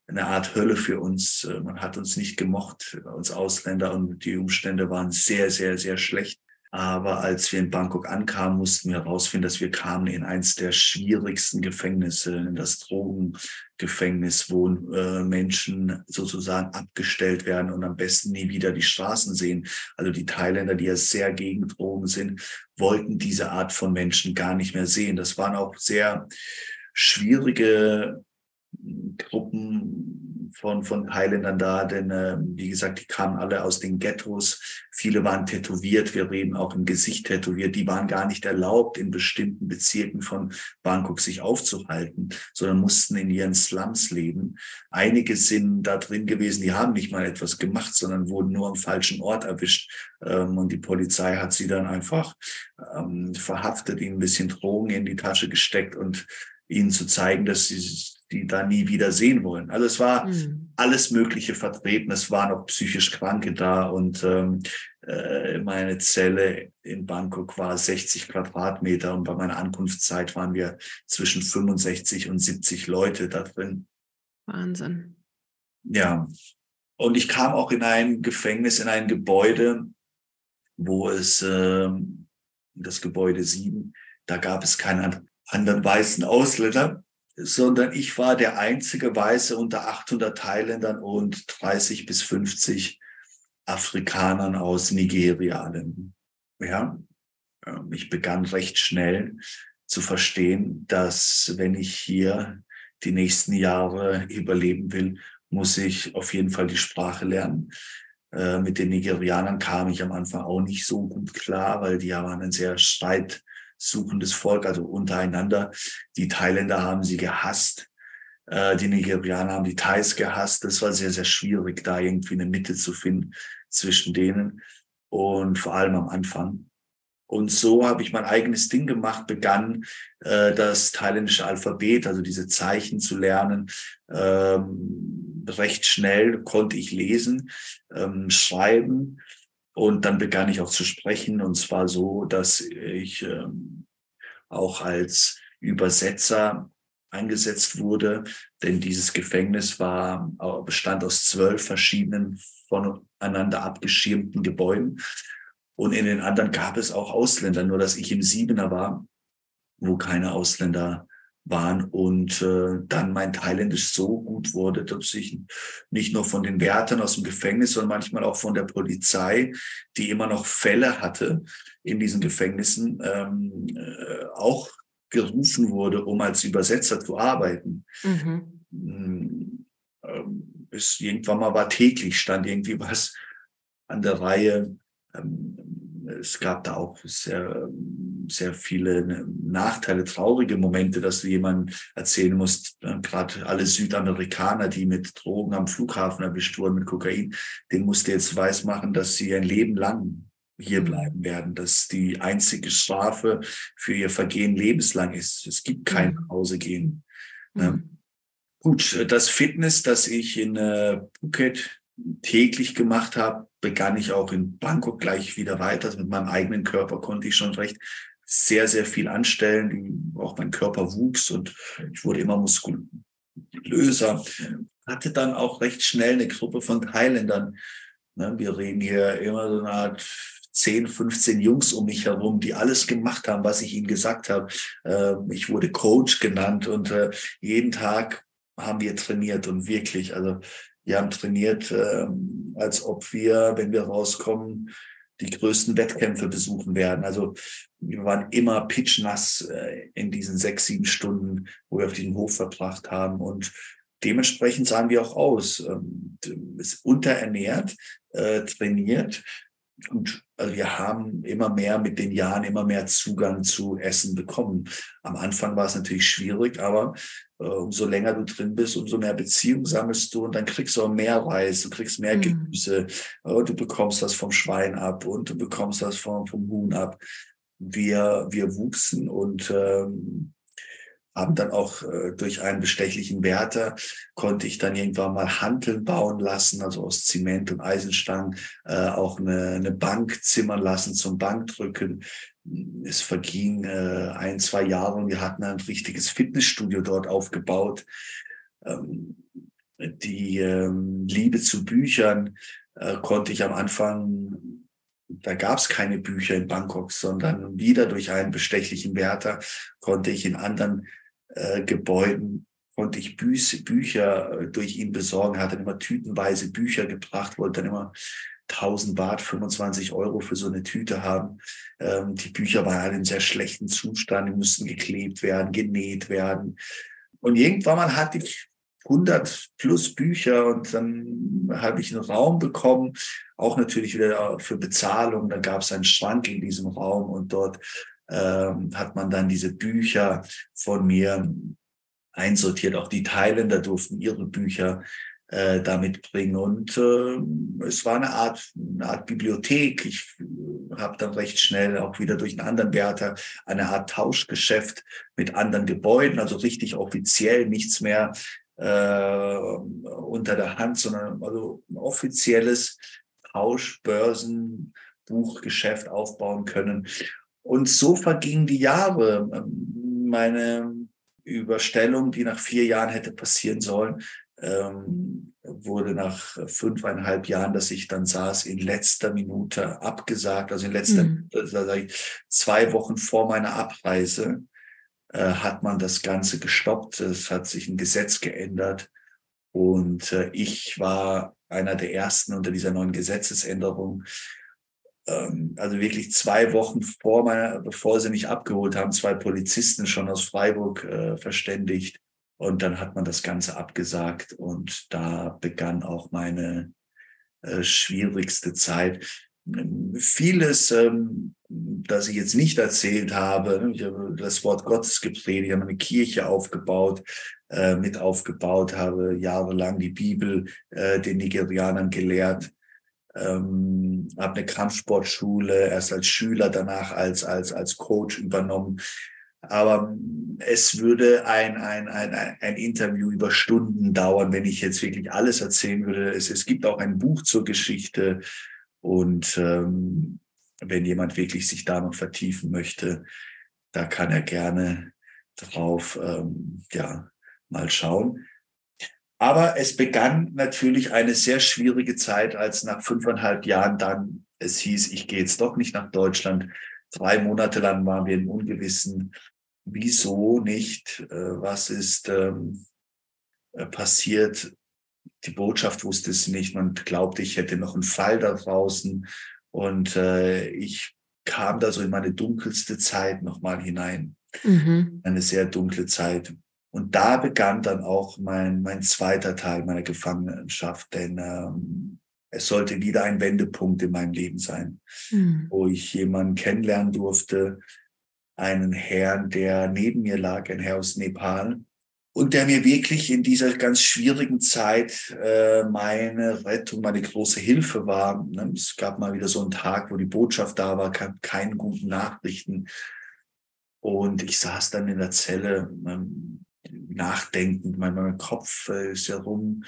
eine Art Hölle für uns. Äh, man hat uns nicht gemocht, uns Ausländer, und die Umstände waren sehr, sehr, sehr schlecht. Aber als wir in Bangkok ankamen, mussten wir herausfinden, dass wir kamen in eins der schwierigsten Gefängnisse, in das Drogengefängnis, wo äh, Menschen sozusagen abgestellt werden und am besten nie wieder die Straßen sehen. Also die Thailänder, die ja sehr gegen Drogen sind, wollten diese Art von Menschen gar nicht mehr sehen. Das waren auch sehr schwierige Gruppen von, von Thailändern da, denn äh, wie gesagt, die kamen alle aus den Ghettos. Viele waren tätowiert, wir reden auch im Gesicht tätowiert. Die waren gar nicht erlaubt, in bestimmten Bezirken von Bangkok sich aufzuhalten, sondern mussten in ihren Slums leben. Einige sind da drin gewesen, die haben nicht mal etwas gemacht, sondern wurden nur am falschen Ort erwischt. Ähm, und die Polizei hat sie dann einfach ähm, verhaftet, ihnen ein bisschen Drogen in die Tasche gesteckt und ihnen zu zeigen, dass sie die da nie wieder sehen wollen. Also es war mhm. alles Mögliche vertreten. Es waren auch psychisch Kranke da und ähm, äh, meine Zelle in Bangkok war 60 Quadratmeter und bei meiner Ankunftszeit waren wir zwischen 65 und 70 Leute da drin. Wahnsinn. Ja. Und ich kam auch in ein Gefängnis, in ein Gebäude, wo es äh, das Gebäude 7, da gab es keinen anderen weißen Ausländer sondern ich war der einzige Weiße unter 800 Thailändern und 30 bis 50 Afrikanern aus Nigeria. Ja, ähm, ich begann recht schnell zu verstehen, dass wenn ich hier die nächsten Jahre überleben will, muss ich auf jeden Fall die Sprache lernen. Äh, mit den Nigerianern kam ich am Anfang auch nicht so gut klar, weil die waren ein sehr streit suchendes Volk, also untereinander. Die Thailänder haben sie gehasst. Äh, die Nigerianer haben die Thais gehasst. Das war sehr, sehr schwierig, da irgendwie eine Mitte zu finden zwischen denen und vor allem am Anfang. Und so habe ich mein eigenes Ding gemacht, begann äh, das thailändische Alphabet, also diese Zeichen zu lernen. Ähm, recht schnell konnte ich lesen, ähm, schreiben und dann begann ich auch zu sprechen. Und zwar so, dass ich ähm, auch als Übersetzer eingesetzt wurde, denn dieses Gefängnis war, bestand aus zwölf verschiedenen voneinander abgeschirmten Gebäuden. Und in den anderen gab es auch Ausländer, nur dass ich im Siebener war, wo keine Ausländer waren und äh, dann mein Thailändisch so gut wurde, dass ich nicht nur von den Wärtern aus dem Gefängnis, sondern manchmal auch von der Polizei, die immer noch Fälle hatte in diesen Gefängnissen, ähm, äh, auch gerufen wurde, um als Übersetzer zu arbeiten. Mhm. Hm, ähm, bis irgendwann mal war täglich, stand irgendwie was an der Reihe. Ähm, es gab da auch sehr, sehr viele Nachteile, traurige Momente, dass du jemandem erzählen musst, äh, gerade alle Südamerikaner, die mit Drogen am Flughafen erwischt wurden, mit Kokain, den musst du jetzt weismachen, dass sie ein Leben lang hier mhm. bleiben werden, dass die einzige Strafe für ihr Vergehen lebenslang ist. Es gibt kein mhm. Hausegehen. Mhm. Gut, das Fitness, das ich in äh, Phuket täglich gemacht habe, begann ich auch in Bangkok gleich wieder weiter. Mit meinem eigenen Körper konnte ich schon recht sehr, sehr viel anstellen. Auch mein Körper wuchs und ich wurde immer muskulöser. Hatte dann auch recht schnell eine Gruppe von Thailändern. Ne, wir reden hier immer so eine Art 10, 15 Jungs um mich herum, die alles gemacht haben, was ich ihnen gesagt habe. Ähm, ich wurde Coach genannt und äh, jeden Tag haben wir trainiert und wirklich, also wir haben trainiert, ähm, als ob wir, wenn wir rauskommen, die größten Wettkämpfe besuchen werden. Also wir waren immer pitchnass äh, in diesen sechs, sieben Stunden, wo wir auf diesem Hof verbracht haben. Und dementsprechend sahen wir auch aus. Ähm, ist unterernährt, äh, trainiert, und also wir haben immer mehr mit den Jahren immer mehr Zugang zu Essen bekommen. Am Anfang war es natürlich schwierig, aber umso länger du drin bist, umso mehr Beziehung sammelst du und dann kriegst du auch mehr Reis, du kriegst mehr mhm. Gemüse, äh, du bekommst das vom Schwein ab und du bekommst das vom, vom Huhn ab. Wir, wir wuchsen und ähm, haben dann auch äh, durch einen bestechlichen Wärter konnte ich dann irgendwann mal Hanteln bauen lassen, also aus Zement und Eisenstangen, äh, auch eine, eine Bank zimmern lassen zum Bankdrücken. Es verging äh, ein, zwei Jahre und wir hatten ein richtiges Fitnessstudio dort aufgebaut. Ähm, die ähm, Liebe zu Büchern äh, konnte ich am Anfang da gab es keine Bücher in Bangkok, sondern wieder durch einen bestechlichen Wärter konnte ich in anderen äh, Gebäuden konnte ich Bü Bücher äh, durch ihn besorgen, hat dann immer tütenweise Bücher gebracht, wollte dann immer 1000 Baht, 25 Euro für so eine Tüte haben. Ähm, die Bücher waren alle in sehr schlechten Zustand, die mussten geklebt werden, genäht werden. Und irgendwann mal hatte ich 100 plus Bücher und dann habe ich einen Raum bekommen, auch natürlich wieder für Bezahlung. Da gab es einen Schrank in diesem Raum und dort ähm, hat man dann diese Bücher von mir einsortiert. Auch die Thailänder durften ihre Bücher äh, damit bringen. Und äh, es war eine Art, eine Art Bibliothek. Ich äh, habe dann recht schnell auch wieder durch einen anderen Wärter eine Art Tauschgeschäft mit anderen Gebäuden, also richtig offiziell, nichts mehr äh, unter der Hand, sondern also ein offizielles Tauschbörsenbuchgeschäft aufbauen können. Und so vergingen die Jahre. Meine Überstellung, die nach vier Jahren hätte passieren sollen, ähm, wurde nach fünfeinhalb Jahren, dass ich dann saß, in letzter Minute abgesagt. Also in letzter mhm. Minute, zwei Wochen vor meiner Abreise, äh, hat man das Ganze gestoppt. Es hat sich ein Gesetz geändert. Und äh, ich war einer der ersten unter dieser neuen Gesetzesänderung, ähm, also wirklich zwei Wochen vor meiner, bevor sie mich abgeholt haben, zwei Polizisten schon aus Freiburg äh, verständigt. Und dann hat man das Ganze abgesagt und da begann auch meine äh, schwierigste Zeit. Vieles, ähm, das ich jetzt nicht erzählt habe, ich habe das Wort Gottes gepredigt, ich habe eine Kirche aufgebaut, äh, mit aufgebaut, habe jahrelang die Bibel äh, den Nigerianern gelehrt, ähm, habe eine Kampfsportschule erst als Schüler, danach als, als, als Coach übernommen. Aber es würde ein, ein, ein, ein Interview über Stunden dauern, wenn ich jetzt wirklich alles erzählen würde. Es, es gibt auch ein Buch zur Geschichte. Und ähm, wenn jemand wirklich sich da noch vertiefen möchte, da kann er gerne drauf ähm, ja, mal schauen. Aber es begann natürlich eine sehr schwierige Zeit, als nach fünfeinhalb Jahren dann es hieß, ich gehe jetzt doch nicht nach Deutschland. Drei Monate lang waren wir im Ungewissen. Wieso nicht, äh, was ist ähm, äh, passiert. Die Botschaft wusste es nicht. Man glaubte, ich hätte noch einen Fall da draußen. Und äh, ich kam da so in meine dunkelste Zeit nochmal hinein. Mhm. Eine sehr dunkle Zeit. Und da begann dann auch mein, mein zweiter Teil meiner Gefangenschaft, denn ähm, es sollte wieder ein Wendepunkt in meinem Leben sein, mhm. wo ich jemanden kennenlernen durfte, einen Herrn, der neben mir lag, ein Herr aus Nepal, und der mir wirklich in dieser ganz schwierigen Zeit äh, meine Rettung, meine große Hilfe war. Ne? Es gab mal wieder so einen Tag, wo die Botschaft da war, keine guten Nachrichten. Und ich saß dann in der Zelle, ähm, nachdenkend, mein, mein Kopf äh, ist herum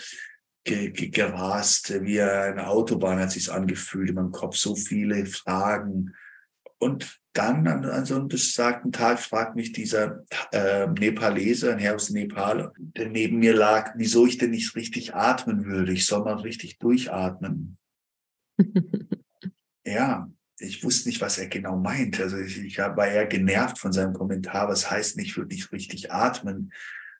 ge, ge, gerast, wie eine Autobahn hat sich angefühlt in meinem Kopf, so viele Fragen. Und dann an, an so einem besagten Tag fragt mich dieser äh, Nepalese, ein Herr aus Nepal, der neben mir lag, wieso ich denn nicht richtig atmen würde. Ich soll mal richtig durchatmen. ja, ich wusste nicht, was er genau meint. Also ich, ich war eher genervt von seinem Kommentar, was heißt nicht, ich würde nicht richtig atmen.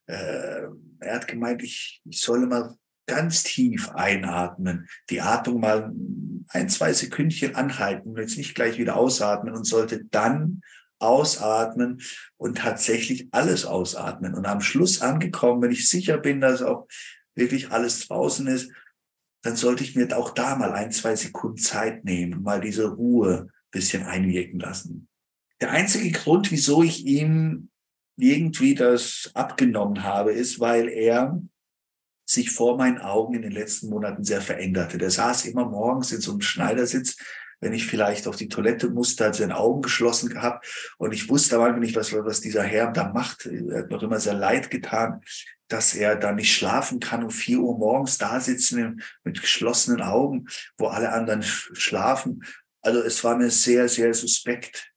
Äh, er hat gemeint, ich, ich solle mal ganz tief einatmen, die Atmung mal ein, zwei Sekündchen anhalten und jetzt nicht gleich wieder ausatmen und sollte dann ausatmen und tatsächlich alles ausatmen. Und am Schluss angekommen, wenn ich sicher bin, dass auch wirklich alles draußen ist, dann sollte ich mir auch da mal ein, zwei Sekunden Zeit nehmen, mal diese Ruhe ein bisschen einwirken lassen. Der einzige Grund, wieso ich ihm irgendwie das abgenommen habe, ist, weil er sich vor meinen Augen in den letzten Monaten sehr veränderte. Der saß immer morgens in so einem Schneidersitz, wenn ich vielleicht auf die Toilette musste, hat seine Augen geschlossen gehabt und ich wusste aber nicht, was, was dieser Herr da macht. Er hat mir immer sehr leid getan, dass er da nicht schlafen kann, um vier Uhr morgens da sitzen mit geschlossenen Augen, wo alle anderen schlafen. Also es war mir sehr, sehr suspekt,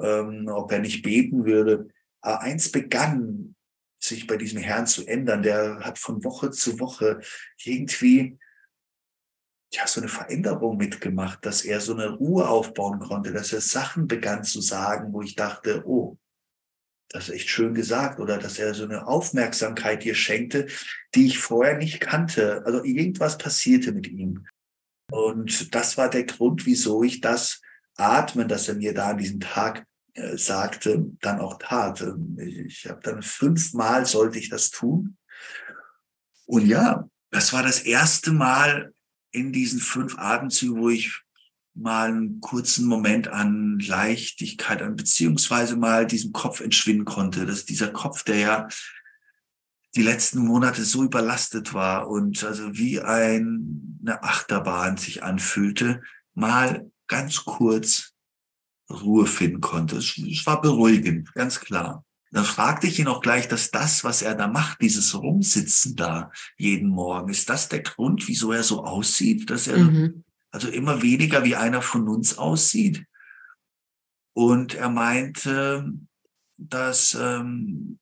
ähm, ob er nicht beten würde. Aber eins begann sich bei diesem Herrn zu ändern. Der hat von Woche zu Woche irgendwie ja, so eine Veränderung mitgemacht, dass er so eine Ruhe aufbauen konnte, dass er Sachen begann zu sagen, wo ich dachte, oh, das ist echt schön gesagt, oder dass er so eine Aufmerksamkeit hier schenkte, die ich vorher nicht kannte. Also irgendwas passierte mit ihm. Und das war der Grund, wieso ich das Atmen, das er mir da an diesem Tag äh, sagte, dann auch tat. Ähm, ich habe dann fünfmal sollte ich das tun. Und ja, das war das erste Mal in diesen fünf Atemzügen, wo ich mal einen kurzen Moment an Leichtigkeit, an beziehungsweise mal diesem Kopf entschwinden konnte. Dass dieser Kopf, der ja die letzten Monate so überlastet war und also wie ein, eine Achterbahn sich anfühlte, mal ganz kurz Ruhe finden konnte. Es, war beruhigend, ganz klar. Dann fragte ich ihn auch gleich, dass das, was er da macht, dieses Rumsitzen da jeden Morgen, ist das der Grund, wieso er so aussieht, dass er mhm. also immer weniger wie einer von uns aussieht? Und er meinte, dass ähm,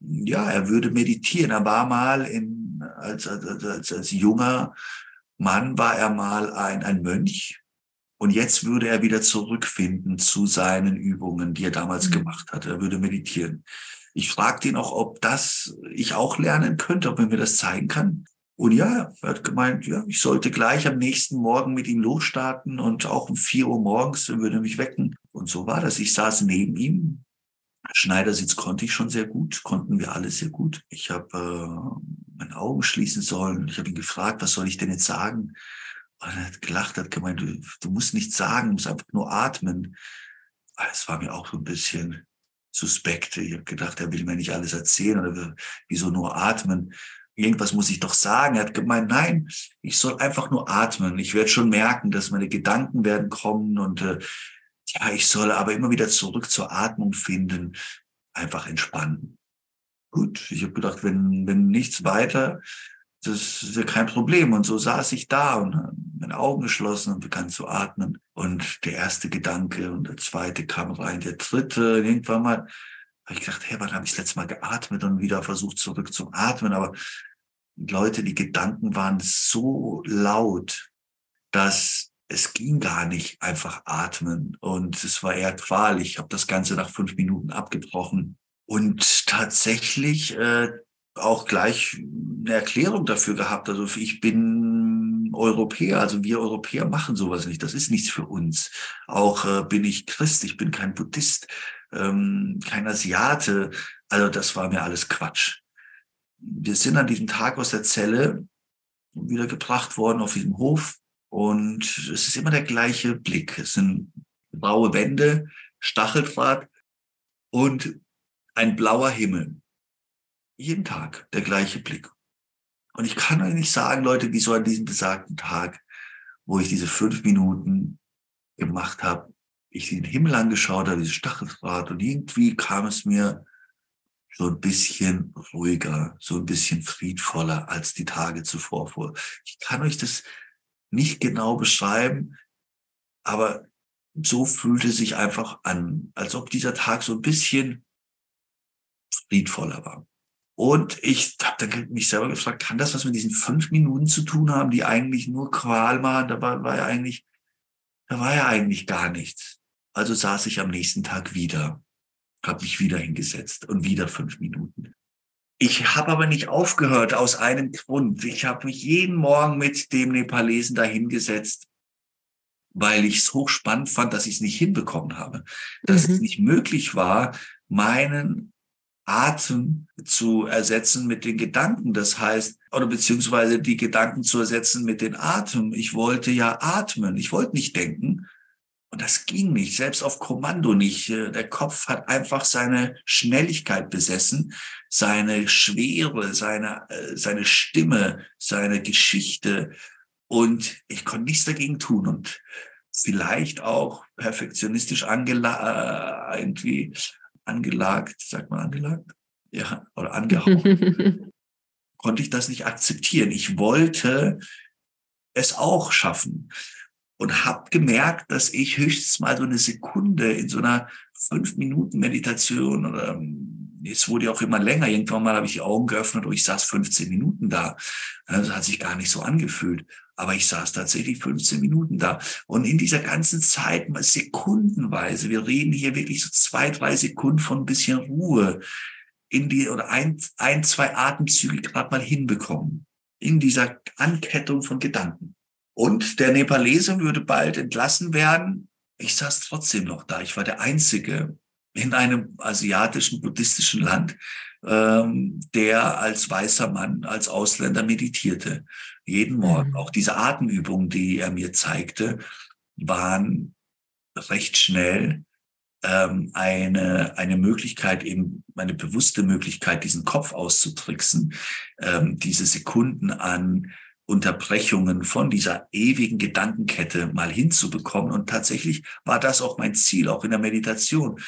ja, er würde meditieren. Er war mal in, als, als, als, als junger Mann war er mal ein, ein Mönch und jetzt würde er wieder zurückfinden zu seinen Übungen, die er damals mhm. gemacht hat. Er würde meditieren. Ich fragte ihn auch, ob das ich auch lernen könnte, ob er mir das zeigen kann. Und ja, er hat gemeint, ja, ich sollte gleich am nächsten Morgen mit ihm losstarten und auch um vier Uhr morgens würde er mich wecken. Und so war das. Ich saß neben ihm. Schneidersitz konnte ich schon sehr gut, konnten wir alle sehr gut. Ich habe äh, meine Augen schließen sollen. Ich habe ihn gefragt, was soll ich denn jetzt sagen? Und er hat gelacht, hat gemeint, du, du musst nichts sagen, du musst einfach nur atmen. Es war mir auch so ein bisschen suspekt. Ich habe gedacht, er will mir nicht alles erzählen oder wieso nur atmen. Irgendwas muss ich doch sagen. Er hat gemeint, nein, ich soll einfach nur atmen. Ich werde schon merken, dass meine Gedanken werden kommen und äh, ja, ich soll aber immer wieder zurück zur Atmung finden, einfach entspannen. Gut, ich habe gedacht, wenn, wenn nichts weiter, das ist ja kein Problem. Und so saß ich da und meine Augen geschlossen und begann zu atmen. Und der erste Gedanke und der zweite kam rein, der dritte, irgendwann mal habe ich gedacht, hey, wann habe ich das letzte Mal geatmet und wieder versucht zurück zum Atmen. Aber Leute, die Gedanken waren so laut, dass es ging gar nicht einfach atmen. Und es war eher Qual. Ich habe das Ganze nach fünf Minuten abgebrochen Und tatsächlich äh, auch gleich eine Erklärung dafür gehabt. Also ich bin Europäer, also wir Europäer machen sowas nicht. Das ist nichts für uns. Auch äh, bin ich Christ, ich bin kein Buddhist, ähm, kein Asiate. Also das war mir alles Quatsch. Wir sind an diesem Tag aus der Zelle wieder gebracht worden auf diesem Hof und es ist immer der gleiche Blick. Es sind blaue Wände, Stacheldraht und ein blauer Himmel. Jeden Tag der gleiche Blick. Und ich kann euch nicht sagen, Leute, wie so an diesem besagten Tag, wo ich diese fünf Minuten gemacht habe, ich den Himmel angeschaut habe, diese Stacheldraht und irgendwie kam es mir so ein bisschen ruhiger, so ein bisschen friedvoller als die Tage zuvor vor. Ich kann euch das nicht genau beschreiben, aber so fühlte es sich einfach an, als ob dieser Tag so ein bisschen friedvoller war. Und ich habe dann mich selber gefragt, kann das was mit diesen fünf Minuten zu tun haben, die eigentlich nur Qual waren? Da war, war ja eigentlich, da war ja eigentlich gar nichts. Also saß ich am nächsten Tag wieder, habe mich wieder hingesetzt und wieder fünf Minuten. Ich habe aber nicht aufgehört aus einem Grund. Ich habe mich jeden Morgen mit dem Nepalesen dahingesetzt, weil ich es hochspannend fand, dass ich es nicht hinbekommen habe. Dass mhm. es nicht möglich war, meinen Atem zu ersetzen mit den Gedanken. Das heißt, oder beziehungsweise die Gedanken zu ersetzen mit den Atem. Ich wollte ja atmen. Ich wollte nicht denken. Und das ging nicht, selbst auf Kommando nicht. Der Kopf hat einfach seine Schnelligkeit besessen, seine Schwere, seine, äh, seine Stimme, seine Geschichte. Und ich konnte nichts dagegen tun. Und vielleicht auch perfektionistisch angela äh, irgendwie angelagt, sagt man angelagt? Ja, oder angehaucht. konnte ich das nicht akzeptieren. Ich wollte es auch schaffen und habe gemerkt, dass ich höchstens mal so eine Sekunde in so einer fünf Minuten Meditation oder es wurde ja auch immer länger. Irgendwann mal habe ich die Augen geöffnet und ich saß 15 Minuten da. Das hat sich gar nicht so angefühlt. Aber ich saß tatsächlich 15 Minuten da. Und in dieser ganzen Zeit, mal sekundenweise, wir reden hier wirklich so zwei, drei Sekunden von ein bisschen Ruhe, in die, oder ein, ein zwei Atemzüge gerade mal hinbekommen. In dieser Ankettung von Gedanken. Und der Nepalese würde bald entlassen werden. Ich saß trotzdem noch da. Ich war der Einzige in einem asiatischen, buddhistischen Land, ähm, der als weißer Mann, als Ausländer meditierte. Jeden Morgen. Auch diese Atemübungen, die er mir zeigte, waren recht schnell ähm, eine, eine Möglichkeit, eben eine bewusste Möglichkeit, diesen Kopf auszutricksen, ähm, diese Sekunden an Unterbrechungen von dieser ewigen Gedankenkette mal hinzubekommen. Und tatsächlich war das auch mein Ziel, auch in der Meditation.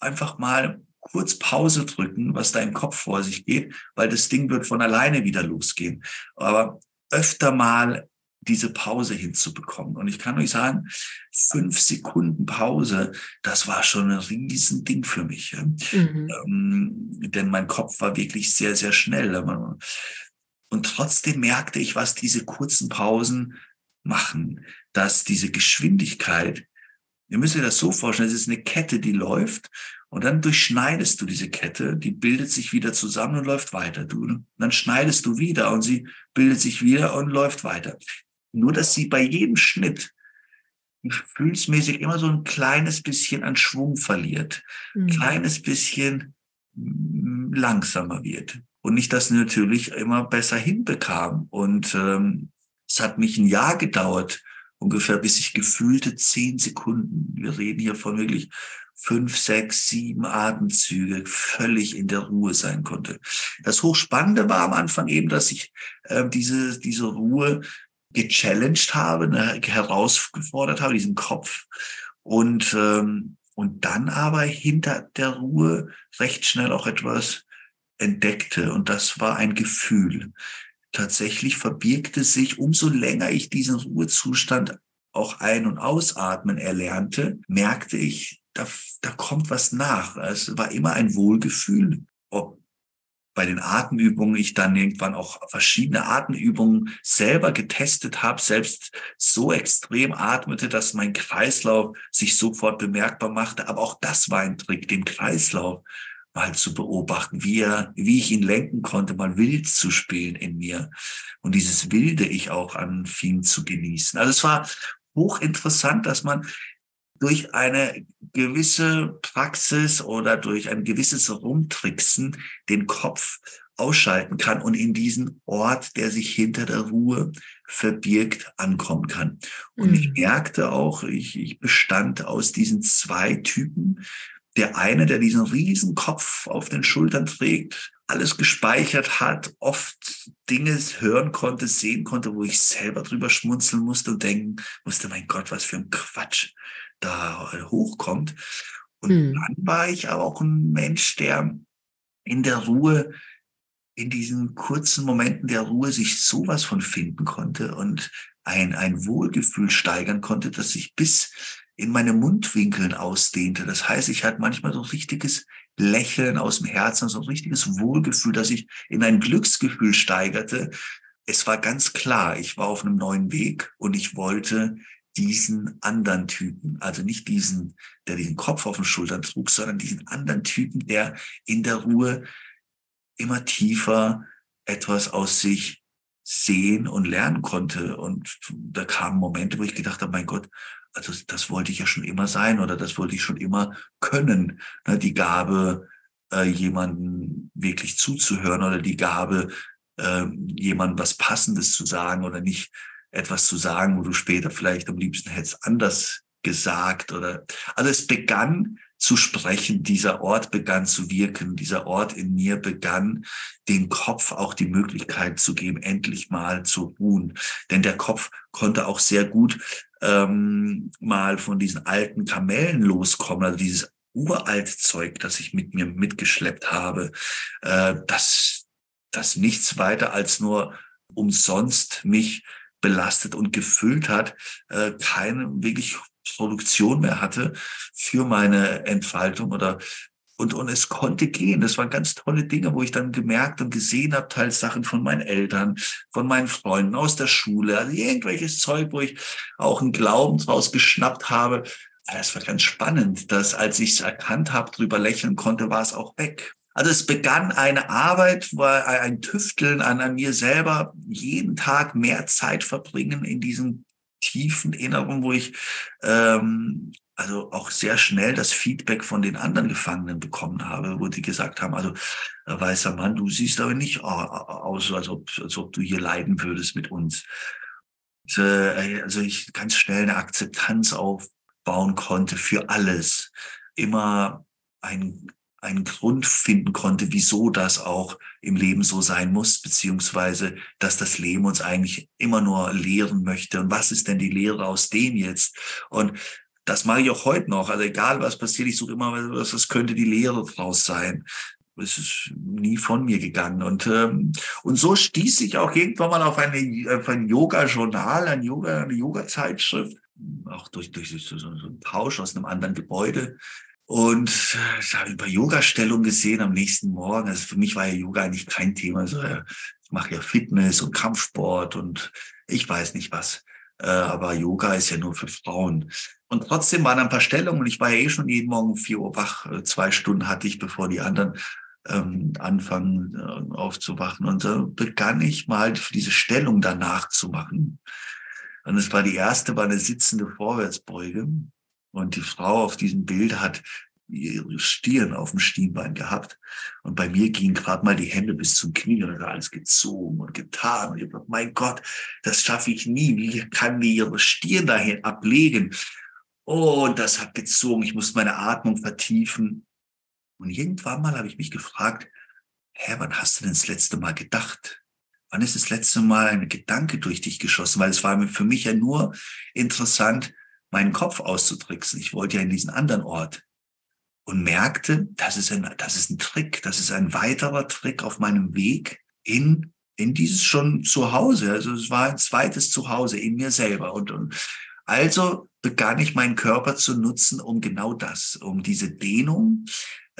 Einfach mal kurz Pause drücken, was da im Kopf vor sich geht, weil das Ding wird von alleine wieder losgehen. Aber öfter mal diese Pause hinzubekommen. Und ich kann euch sagen, fünf Sekunden Pause, das war schon ein riesen Ding für mich. Mhm. Ähm, denn mein Kopf war wirklich sehr, sehr schnell. Und trotzdem merkte ich, was diese kurzen Pausen machen, dass diese Geschwindigkeit, ihr müsst euch das so vorstellen, es ist eine Kette, die läuft und dann durchschneidest du diese Kette, die bildet sich wieder zusammen und läuft weiter. Du, dann schneidest du wieder und sie bildet sich wieder und läuft weiter. Nur, dass sie bei jedem Schnitt gefühlsmäßig immer so ein kleines bisschen an Schwung verliert, mhm. kleines bisschen mm, langsamer wird und nicht das natürlich immer besser hinbekam. Und ähm, es hat mich ein Jahr gedauert, ungefähr bis ich gefühlte zehn Sekunden, wir reden hier von wirklich fünf, sechs, sieben Atemzüge völlig in der Ruhe sein konnte. Das Hochspannende war am Anfang eben, dass ich äh, diese, diese Ruhe gechallenged habe, ne, herausgefordert habe, diesen Kopf. Und, ähm, und dann aber hinter der Ruhe recht schnell auch etwas entdeckte. Und das war ein Gefühl. Tatsächlich verbirgte sich, umso länger ich diesen Ruhezustand auch ein- und ausatmen erlernte, merkte ich, da, da kommt was nach. Es war immer ein Wohlgefühl. Ob bei den Atemübungen ich dann irgendwann auch verschiedene Atemübungen selber getestet habe, selbst so extrem atmete, dass mein Kreislauf sich sofort bemerkbar machte. Aber auch das war ein Trick, den Kreislauf mal zu beobachten, wie er, wie ich ihn lenken konnte, mal wild zu spielen in mir und dieses wilde ich auch anfing zu genießen. Also es war hochinteressant, dass man durch eine gewisse Praxis oder durch ein gewisses Rumtricksen den Kopf ausschalten kann und in diesen Ort, der sich hinter der Ruhe verbirgt, ankommen kann. Und mhm. ich merkte auch, ich, ich bestand aus diesen zwei Typen. Der eine, der diesen riesen Kopf auf den Schultern trägt, alles gespeichert hat, oft Dinge hören konnte, sehen konnte, wo ich selber drüber schmunzeln musste und denken musste, mein Gott, was für ein Quatsch da hochkommt. Und mhm. dann war ich aber auch ein Mensch, der in der Ruhe in diesen kurzen Momenten der Ruhe sich sowas von finden konnte und ein, ein Wohlgefühl steigern konnte, das sich bis in meine Mundwinkeln ausdehnte. Das heißt, ich hatte manchmal so richtiges Lächeln aus dem Herzen, so ein richtiges Wohlgefühl, das sich in ein Glücksgefühl steigerte. Es war ganz klar, ich war auf einem neuen Weg und ich wollte diesen anderen Typen, also nicht diesen, der den Kopf auf den Schultern trug, sondern diesen anderen Typen, der in der Ruhe immer tiefer etwas aus sich sehen und lernen konnte. Und da kamen Momente, wo ich gedacht habe, mein Gott, also das wollte ich ja schon immer sein oder das wollte ich schon immer können. Ne, die Gabe, äh, jemanden wirklich zuzuhören oder die Gabe, äh, jemandem was Passendes zu sagen oder nicht etwas zu sagen, wo du später vielleicht am liebsten hättest anders gesagt oder, also es begann zu sprechen. Dieser Ort begann zu wirken. Dieser Ort in mir begann, den Kopf auch die Möglichkeit zu geben, endlich mal zu ruhen. Denn der Kopf konnte auch sehr gut ähm, mal von diesen alten Kamellen loskommen, also dieses uralt Zeug, das ich mit mir mitgeschleppt habe, äh, das, das nichts weiter als nur umsonst mich belastet und gefüllt hat, äh, keine wirklich Produktion mehr hatte für meine Entfaltung oder und, und es konnte gehen. Das waren ganz tolle Dinge, wo ich dann gemerkt und gesehen habe, teils Sachen von meinen Eltern, von meinen Freunden aus der Schule, also irgendwelches Zeug, wo ich auch einen Glauben draus geschnappt habe. Es war ganz spannend, dass als ich es erkannt habe, drüber lächeln konnte, war es auch weg. Also es begann eine Arbeit, ein Tüfteln an, an mir selber, jeden Tag mehr Zeit verbringen in diesem tiefen Inneren, wo ich ähm, also auch sehr schnell das Feedback von den anderen Gefangenen bekommen habe, wo die gesagt haben, also äh, weißer Mann, du siehst aber nicht aus, als ob, als ob du hier leiden würdest mit uns. Und, äh, also ich ganz schnell eine Akzeptanz aufbauen konnte für alles. Immer ein einen Grund finden konnte, wieso das auch im Leben so sein muss, beziehungsweise dass das Leben uns eigentlich immer nur lehren möchte. Und was ist denn die Lehre aus dem jetzt? Und das mache ich auch heute noch. Also egal was passiert, ich suche immer, was, was könnte die Lehre draus sein. Es ist nie von mir gegangen. Und, ähm, und so stieß ich auch irgendwann mal auf, eine, auf ein Yoga-Journal, ein Yoga, eine Yoga-Zeitschrift, auch durch, durch so, so einen Tausch aus einem anderen Gebäude und ich habe über Yoga-Stellung gesehen am nächsten Morgen. Also für mich war ja Yoga eigentlich kein Thema. Also äh, ich mache ja Fitness und Kampfsport und ich weiß nicht was. Äh, aber Yoga ist ja nur für Frauen. Und trotzdem waren ein paar Stellungen und ich war ja eh schon jeden Morgen vier Uhr wach. Äh, zwei Stunden hatte ich, bevor die anderen ähm, anfangen äh, aufzuwachen. Und so begann ich mal diese Stellung danach zu machen. Und es war die erste, war eine sitzende Vorwärtsbeuge. Und die Frau auf diesem Bild hat ihre Stirn auf dem Stienbein gehabt. Und bei mir gingen gerade mal die Hände bis zum Knie und hat alles gezogen und getan. Und ich habe mein Gott, das schaffe ich nie. Wie kann die ihre Stirn dahin ablegen? Oh, und das hat gezogen. Ich muss meine Atmung vertiefen. Und irgendwann mal habe ich mich gefragt, hä, wann hast du denn das letzte Mal gedacht? Wann ist das letzte Mal ein Gedanke durch dich geschossen? Weil es war für mich ja nur interessant, meinen Kopf auszutricksen. Ich wollte ja in diesen anderen Ort und merkte, das ist ein, das ist ein Trick, das ist ein weiterer Trick auf meinem Weg in, in dieses schon Zuhause. Also es war ein zweites Zuhause in mir selber und, und also begann ich meinen Körper zu nutzen, um genau das, um diese Dehnung,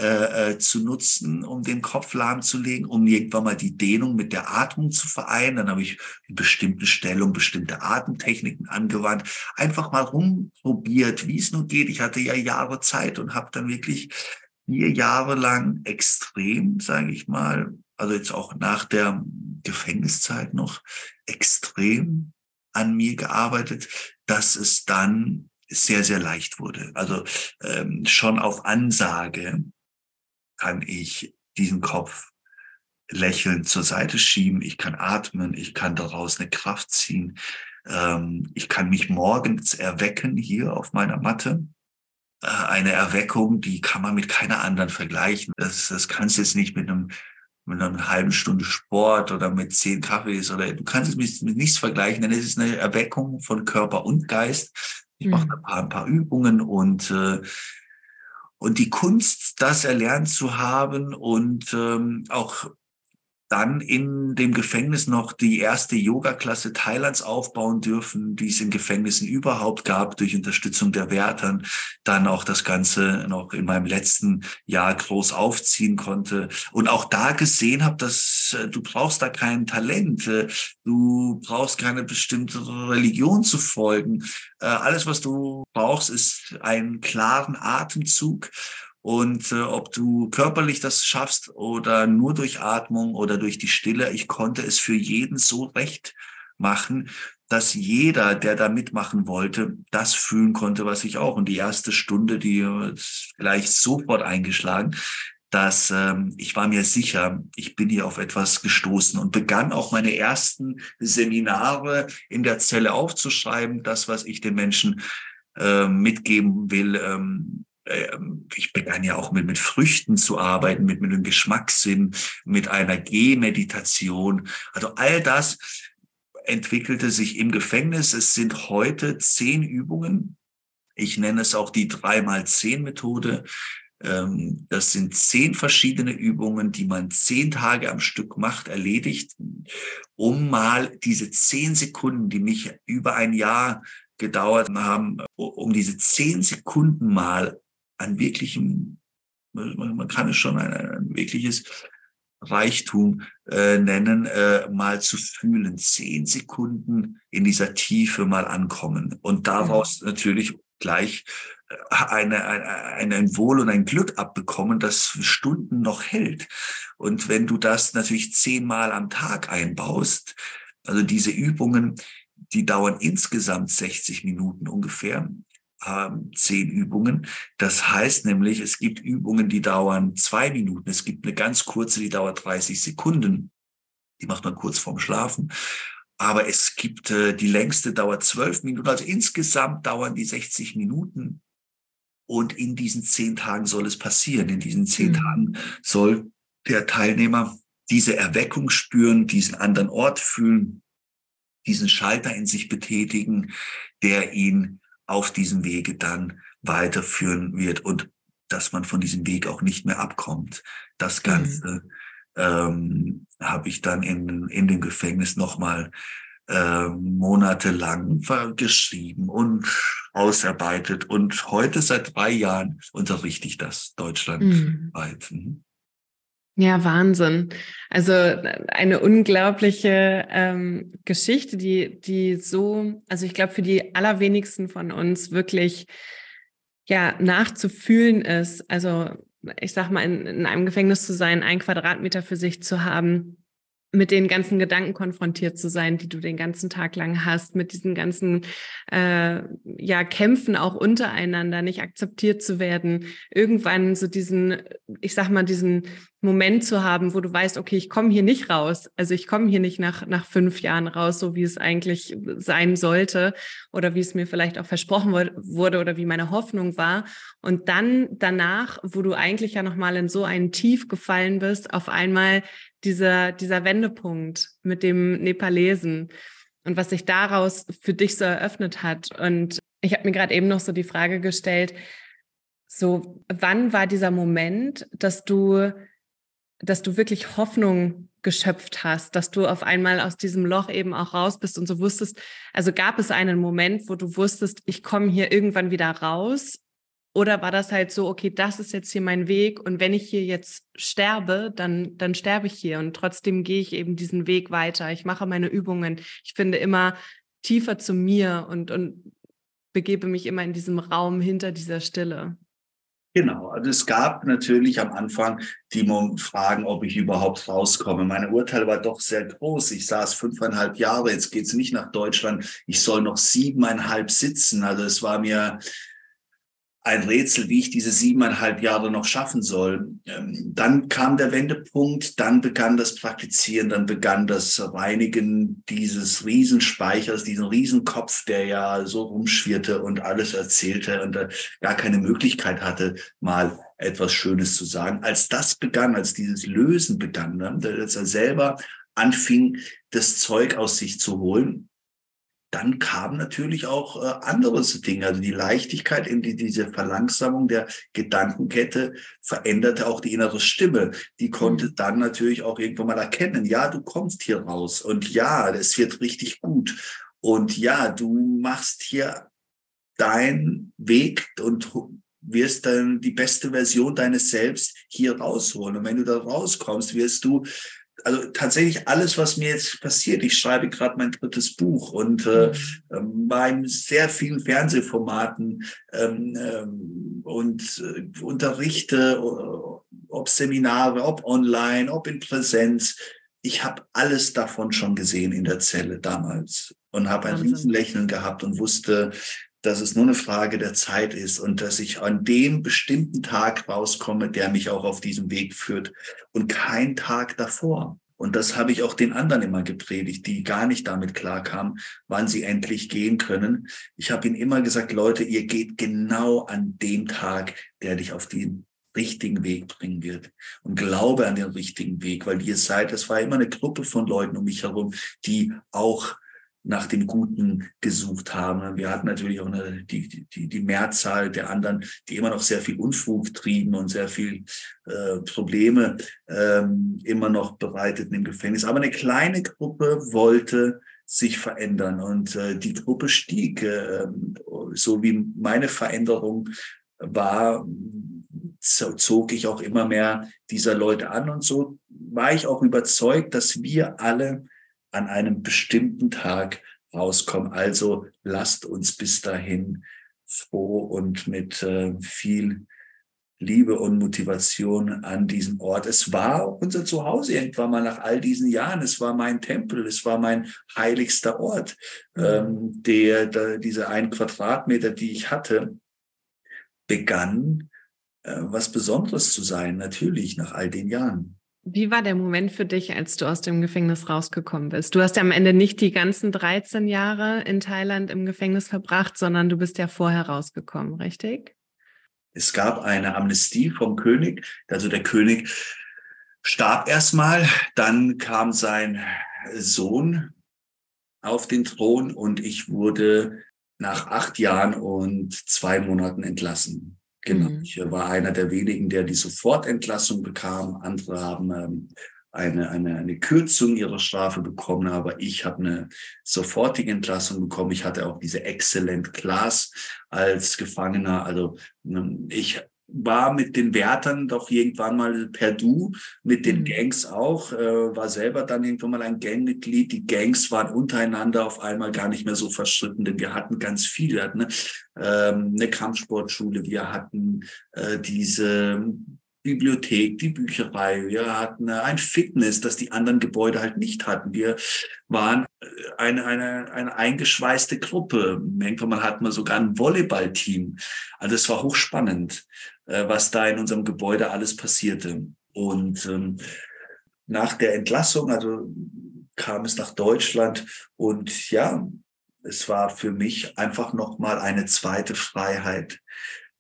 äh, äh, zu nutzen, um den Kopf lahmzulegen, um irgendwann mal die Dehnung mit der Atmung zu vereinen. Dann habe ich in bestimmten Stellungen bestimmte Atemtechniken angewandt, einfach mal rumprobiert, wie es nun geht. Ich hatte ja Jahre Zeit und habe dann wirklich vier Jahre lang extrem, sage ich mal, also jetzt auch nach der Gefängniszeit noch extrem an mir gearbeitet, dass es dann sehr, sehr leicht wurde. Also ähm, schon auf Ansage kann ich diesen Kopf lächelnd zur Seite schieben, ich kann atmen, ich kann daraus eine Kraft ziehen, ähm, ich kann mich morgens erwecken hier auf meiner Matte. Äh, eine Erweckung, die kann man mit keiner anderen vergleichen. Das, das kannst du jetzt nicht mit einem mit einer halben Stunde Sport oder mit zehn Kaffees oder du kannst es mit, mit nichts vergleichen, denn es ist eine Erweckung von Körper und Geist. Ich mache mhm. ein paar, ein paar Übungen und äh, und die Kunst, das erlernt zu haben und ähm, auch dann in dem Gefängnis noch die erste Yoga-Klasse Thailands aufbauen dürfen, die es in Gefängnissen überhaupt gab, durch Unterstützung der Wärtern. Dann auch das Ganze noch in meinem letzten Jahr groß aufziehen konnte. Und auch da gesehen habe, dass äh, du brauchst da kein Talent, äh, du brauchst keine bestimmte Religion zu folgen. Äh, alles, was du brauchst, ist einen klaren Atemzug und äh, ob du körperlich das schaffst oder nur durch Atmung oder durch die Stille, ich konnte es für jeden so recht machen, dass jeder, der da mitmachen wollte, das fühlen konnte, was ich auch. Und die erste Stunde, die ist gleich sofort eingeschlagen, dass ähm, ich war mir sicher, ich bin hier auf etwas gestoßen und begann auch meine ersten Seminare in der Zelle aufzuschreiben, das, was ich den Menschen äh, mitgeben will, ähm, ich begann ja auch mit, mit Früchten zu arbeiten, mit, mit einem Geschmackssinn, mit einer Gehmeditation. Also all das entwickelte sich im Gefängnis. Es sind heute zehn Übungen. Ich nenne es auch die drei mal zehn Methode. Ähm, das sind zehn verschiedene Übungen, die man zehn Tage am Stück macht, erledigt, um mal diese zehn Sekunden, die mich über ein Jahr gedauert haben, um diese zehn Sekunden mal ein wirklichen, man kann es schon ein, ein wirkliches Reichtum äh, nennen, äh, mal zu fühlen, zehn Sekunden in dieser Tiefe mal ankommen und daraus mhm. natürlich gleich äh, eine, eine, ein Wohl und ein Glück abbekommen, das Stunden noch hält. Und wenn du das natürlich zehnmal am Tag einbaust, also diese Übungen, die dauern insgesamt 60 Minuten ungefähr, zehn Übungen. Das heißt nämlich, es gibt Übungen, die dauern zwei Minuten. Es gibt eine ganz kurze, die dauert 30 Sekunden. Die macht man kurz vorm Schlafen. Aber es gibt äh, die längste dauert zwölf Minuten. Also insgesamt dauern die 60 Minuten. Und in diesen zehn Tagen soll es passieren. In diesen zehn mhm. Tagen soll der Teilnehmer diese Erweckung spüren, diesen anderen Ort fühlen, diesen Schalter in sich betätigen, der ihn auf diesem Wege dann weiterführen wird und dass man von diesem Weg auch nicht mehr abkommt. Das mhm. Ganze mhm. ähm, habe ich dann in, in dem Gefängnis nochmal äh, monatelang geschrieben und ausarbeitet. Und heute, seit drei Jahren, unterrichte ich das deutschlandweit. Mhm. Ja, Wahnsinn. Also eine unglaubliche ähm, Geschichte, die, die so, also ich glaube, für die allerwenigsten von uns wirklich ja nachzufühlen ist. Also ich sag mal, in, in einem Gefängnis zu sein, ein Quadratmeter für sich zu haben, mit den ganzen Gedanken konfrontiert zu sein, die du den ganzen Tag lang hast, mit diesen ganzen äh, ja Kämpfen auch untereinander, nicht akzeptiert zu werden, irgendwann so diesen, ich sag mal, diesen Moment zu haben, wo du weißt, okay, ich komme hier nicht raus, also ich komme hier nicht nach nach fünf Jahren raus, so wie es eigentlich sein sollte oder wie es mir vielleicht auch versprochen wurde oder wie meine Hoffnung war. Und dann danach, wo du eigentlich ja noch mal in so einen Tief gefallen bist, auf einmal dieser, dieser Wendepunkt mit dem Nepalesen und was sich daraus für dich so eröffnet hat. Und ich habe mir gerade eben noch so die Frage gestellt, so wann war dieser Moment, dass du, dass du wirklich Hoffnung geschöpft hast, dass du auf einmal aus diesem Loch eben auch raus bist und so wusstest, also gab es einen Moment, wo du wusstest, ich komme hier irgendwann wieder raus oder war das halt so, okay, das ist jetzt hier mein Weg und wenn ich hier jetzt sterbe, dann, dann sterbe ich hier und trotzdem gehe ich eben diesen Weg weiter. Ich mache meine Übungen. Ich finde immer tiefer zu mir und, und begebe mich immer in diesem Raum hinter dieser Stille. Genau, also es gab natürlich am Anfang die Fragen, ob ich überhaupt rauskomme. Meine Urteil war doch sehr groß. Ich saß fünfeinhalb Jahre, jetzt geht's nicht nach Deutschland. Ich soll noch siebeneinhalb sitzen. Also es war mir ein Rätsel, wie ich diese siebeneinhalb Jahre noch schaffen soll. Ähm, dann kam der Wendepunkt, dann begann das Praktizieren, dann begann das Reinigen dieses Riesenspeichers, diesen Riesenkopf, der ja so rumschwirrte und alles erzählte und gar keine Möglichkeit hatte, mal etwas Schönes zu sagen. Als das begann, als dieses Lösen begann, ne, als er selber anfing, das Zeug aus sich zu holen, dann kamen natürlich auch äh, andere Dinge. Also die Leichtigkeit, in die, diese Verlangsamung der Gedankenkette veränderte auch die innere Stimme. Die konnte mhm. dann natürlich auch irgendwann mal erkennen, ja, du kommst hier raus und ja, es wird richtig gut. Und ja, du machst hier deinen Weg und wirst dann die beste Version deines Selbst hier rausholen. Und wenn du da rauskommst, wirst du also tatsächlich alles, was mir jetzt passiert. Ich schreibe gerade mein drittes Buch und äh, mhm. bei ähm, sehr vielen Fernsehformaten ähm, ähm, und äh, unterrichte, ob Seminare, ob online, ob in Präsenz. Ich habe alles davon schon gesehen in der Zelle damals und habe ein Riesenlächeln gehabt und wusste, dass es nur eine Frage der Zeit ist und dass ich an dem bestimmten Tag rauskomme, der mich auch auf diesem Weg führt und kein Tag davor. Und das habe ich auch den anderen immer gepredigt, die gar nicht damit klarkamen, wann sie endlich gehen können. Ich habe ihnen immer gesagt, Leute, ihr geht genau an dem Tag, der dich auf den richtigen Weg bringen wird. Und glaube an den richtigen Weg, weil ihr seid, das war immer eine Gruppe von Leuten um mich herum, die auch nach dem Guten gesucht haben. Wir hatten natürlich auch eine, die, die, die Mehrzahl der anderen, die immer noch sehr viel Unfug trieben und sehr viel äh, Probleme ähm, immer noch bereiteten im Gefängnis. Aber eine kleine Gruppe wollte sich verändern und äh, die Gruppe stieg, äh, so wie meine Veränderung war, zog ich auch immer mehr dieser Leute an und so war ich auch überzeugt, dass wir alle an einem bestimmten Tag rauskommen. Also lasst uns bis dahin froh und mit äh, viel Liebe und Motivation an diesem Ort. Es war unser Zuhause irgendwann mal nach all diesen Jahren. Es war mein Tempel, es war mein heiligster Ort. Mhm. Ähm, der, der, diese ein Quadratmeter, die ich hatte, begann äh, was Besonderes zu sein, natürlich nach all den Jahren. Wie war der Moment für dich, als du aus dem Gefängnis rausgekommen bist? Du hast ja am Ende nicht die ganzen 13 Jahre in Thailand im Gefängnis verbracht, sondern du bist ja vorher rausgekommen, richtig? Es gab eine Amnestie vom König. Also der König starb erstmal, dann kam sein Sohn auf den Thron und ich wurde nach acht Jahren und zwei Monaten entlassen. Genau, mhm. ich war einer der wenigen, der die Sofortentlassung bekam. Andere haben ähm, eine, eine, eine Kürzung ihrer Strafe bekommen, aber ich habe eine sofortige Entlassung bekommen. Ich hatte auch diese Excellent Class als Gefangener. Also ähm, ich war mit den Wärtern doch irgendwann mal per Du, mit den mhm. Gangs auch, äh, war selber dann irgendwann mal ein Gangmitglied. Die Gangs waren untereinander auf einmal gar nicht mehr so verschritten, denn wir hatten ganz viel. Wir hatten eine, ähm, eine Kampfsportschule, wir hatten äh, diese Bibliothek, die Bücherei, wir hatten äh, ein Fitness, das die anderen Gebäude halt nicht hatten. Wir waren äh, eine, eine, eine eingeschweißte Gruppe. Irgendwann mal hatten wir sogar ein Volleyballteam. Also es war hochspannend. Äh, was da in unserem Gebäude alles passierte. Und ähm, nach der Entlassung, also kam es nach Deutschland und ja, es war für mich einfach nochmal eine zweite Freiheit.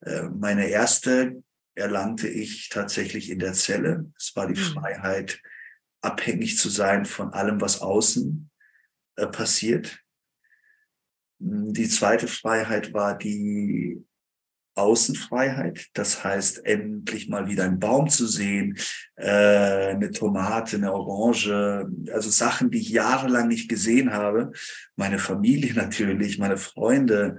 Äh, meine erste erlangte ich tatsächlich in der Zelle. Es war die mhm. Freiheit, abhängig zu sein von allem, was außen äh, passiert. Die zweite Freiheit war die Außenfreiheit. Das heißt, endlich mal wieder einen Baum zu sehen, äh, eine Tomate, eine Orange, also Sachen, die ich jahrelang nicht gesehen habe. Meine Familie natürlich, meine Freunde.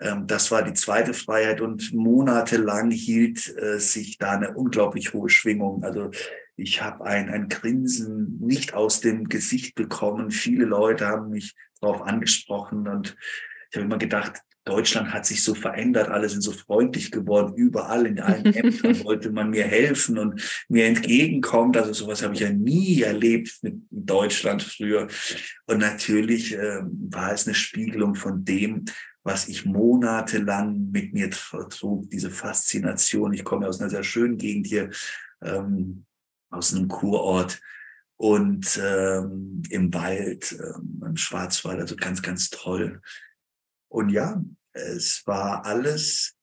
Ähm, das war die zweite Freiheit und monatelang hielt äh, sich da eine unglaublich hohe Schwingung. Also ich habe ein, ein Grinsen nicht aus dem Gesicht bekommen. Viele Leute haben mich darauf angesprochen und ich habe immer gedacht, Deutschland hat sich so verändert, alle sind so freundlich geworden, überall in allen Ämtern wollte man mir helfen und mir entgegenkommen. Also sowas habe ich ja nie erlebt mit Deutschland früher. Und natürlich äh, war es eine Spiegelung von dem, was ich monatelang mit mir trug, diese Faszination. Ich komme aus einer sehr schönen Gegend hier, ähm, aus einem Kurort und ähm, im Wald, ähm, im Schwarzwald, also ganz, ganz toll. Und ja, es war alles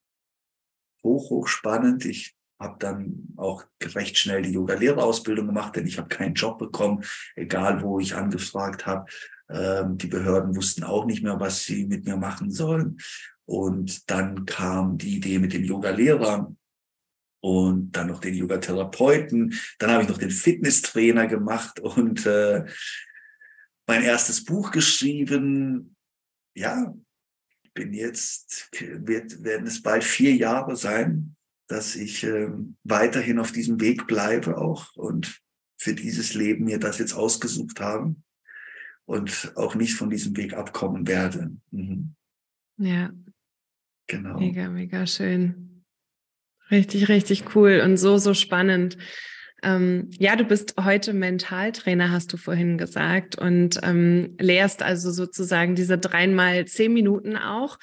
hoch, hoch spannend. Ich habe dann auch recht schnell die Yoga-Lehrerausbildung gemacht, denn ich habe keinen Job bekommen, egal wo ich angefragt habe. Ähm, die Behörden wussten auch nicht mehr, was sie mit mir machen sollen. Und dann kam die Idee mit dem Yoga-Lehrer und dann noch den Yoga-Therapeuten. Dann habe ich noch den Fitnesstrainer gemacht und äh, mein erstes Buch geschrieben. Ja, bin jetzt, wird, werden es bald vier Jahre sein, dass ich äh, weiterhin auf diesem Weg bleibe auch und für dieses Leben mir das jetzt ausgesucht habe und auch nicht von diesem Weg abkommen werde. Mhm. Ja. Genau. Mega, mega schön. Richtig, richtig cool und so, so spannend. Ähm, ja, du bist heute Mentaltrainer, hast du vorhin gesagt, und ähm, lehrst also sozusagen diese dreimal zehn Minuten auch.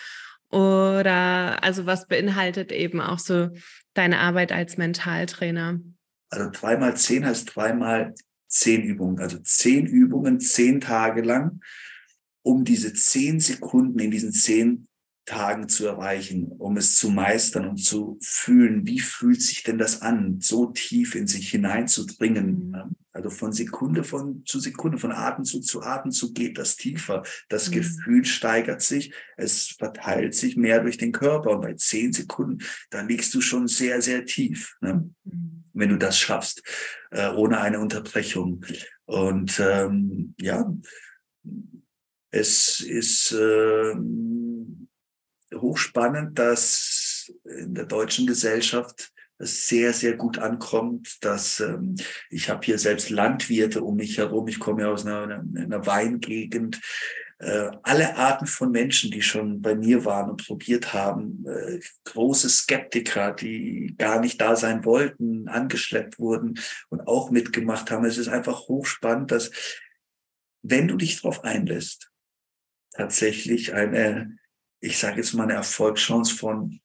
Oder also was beinhaltet eben auch so deine Arbeit als Mentaltrainer? Also dreimal zehn heißt dreimal zehn Übungen, also zehn Übungen, zehn Tage lang, um diese zehn Sekunden in diesen zehn Tagen zu erreichen, um es zu meistern und zu fühlen, wie fühlt sich denn das an, so tief in sich hineinzudringen. Mhm. Also von Sekunde von, zu Sekunde, von Atemzug zu Atemzug geht das tiefer. Das mhm. Gefühl steigert sich, es verteilt sich mehr durch den Körper. Und bei zehn Sekunden, da liegst du schon sehr, sehr tief, ne? Mhm. wenn du das schaffst, äh, ohne eine Unterbrechung. Und ähm, ja, es ist äh, hochspannend, dass in der deutschen Gesellschaft es sehr, sehr gut ankommt, dass ähm, ich habe hier selbst Landwirte um mich herum, ich komme ja aus einer, einer Weingegend, äh, alle Arten von Menschen, die schon bei mir waren und probiert haben, äh, große Skeptiker, die gar nicht da sein wollten, angeschleppt wurden und auch mitgemacht haben. Es ist einfach hochspannend, dass wenn du dich darauf einlässt, tatsächlich eine ich sage jetzt mal, eine Erfolgschance von,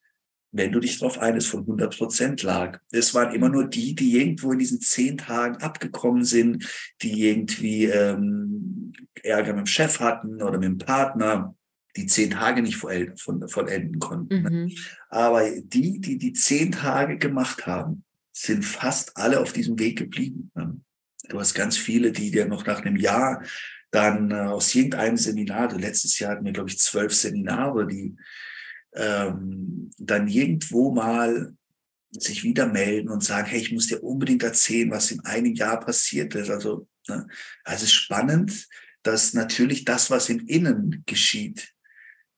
wenn du dich darauf einlässt, von 100 Prozent lag. Es waren immer nur die, die irgendwo in diesen zehn Tagen abgekommen sind, die irgendwie ähm, Ärger mit dem Chef hatten oder mit dem Partner, die zehn Tage nicht vollenden konnten. Ne? Mhm. Aber die, die die zehn Tage gemacht haben, sind fast alle auf diesem Weg geblieben. Ne? Du hast ganz viele, die dir noch nach einem Jahr dann äh, aus irgendeinem Seminar, letztes Jahr hatten wir, glaube ich, zwölf Seminare, die ähm, dann irgendwo mal sich wieder melden und sagen, hey, ich muss dir unbedingt erzählen, was in einem Jahr passiert ist. Also, ne, also es ist spannend, dass natürlich das, was im Innen geschieht,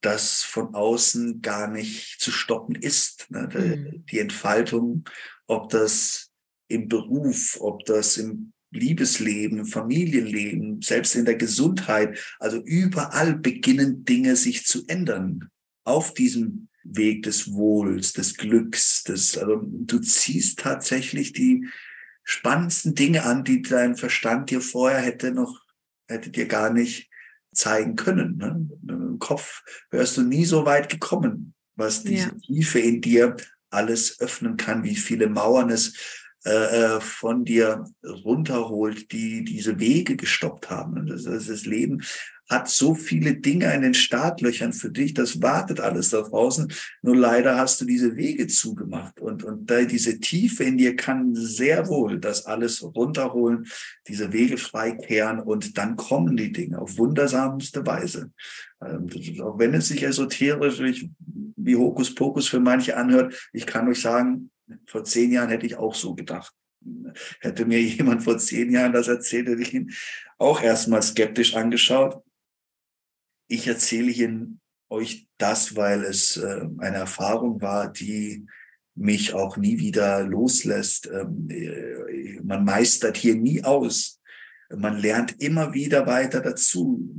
das von außen gar nicht zu stoppen ist. Ne? Mhm. Die Entfaltung, ob das im Beruf, ob das im Liebesleben, Familienleben, selbst in der Gesundheit. Also überall beginnen Dinge sich zu ändern auf diesem Weg des Wohls, des Glücks, des, also du ziehst tatsächlich die spannendsten Dinge an, die dein Verstand dir vorher hätte noch, hätte dir gar nicht zeigen können. Ne? Im Kopf wärst du nie so weit gekommen, was diese ja. Tiefe in dir alles öffnen kann, wie viele Mauern es äh, äh, von dir runterholt, die diese Wege gestoppt haben. Das, das, das Leben hat so viele Dinge in den Startlöchern für dich, das wartet alles da draußen. Nur leider hast du diese Wege zugemacht und, und da diese Tiefe in dir kann sehr wohl das alles runterholen, diese Wege freikehren und dann kommen die Dinge auf wundersamste Weise. Ähm, auch wenn es sich esoterisch wie Hokuspokus für manche anhört, ich kann euch sagen, vor zehn Jahren hätte ich auch so gedacht. Hätte mir jemand vor zehn Jahren das erzählt, hätte ich ihn auch erstmal skeptisch angeschaut. Ich erzähle Ihnen euch das, weil es äh, eine Erfahrung war, die mich auch nie wieder loslässt. Ähm, äh, man meistert hier nie aus. Man lernt immer wieder weiter dazu.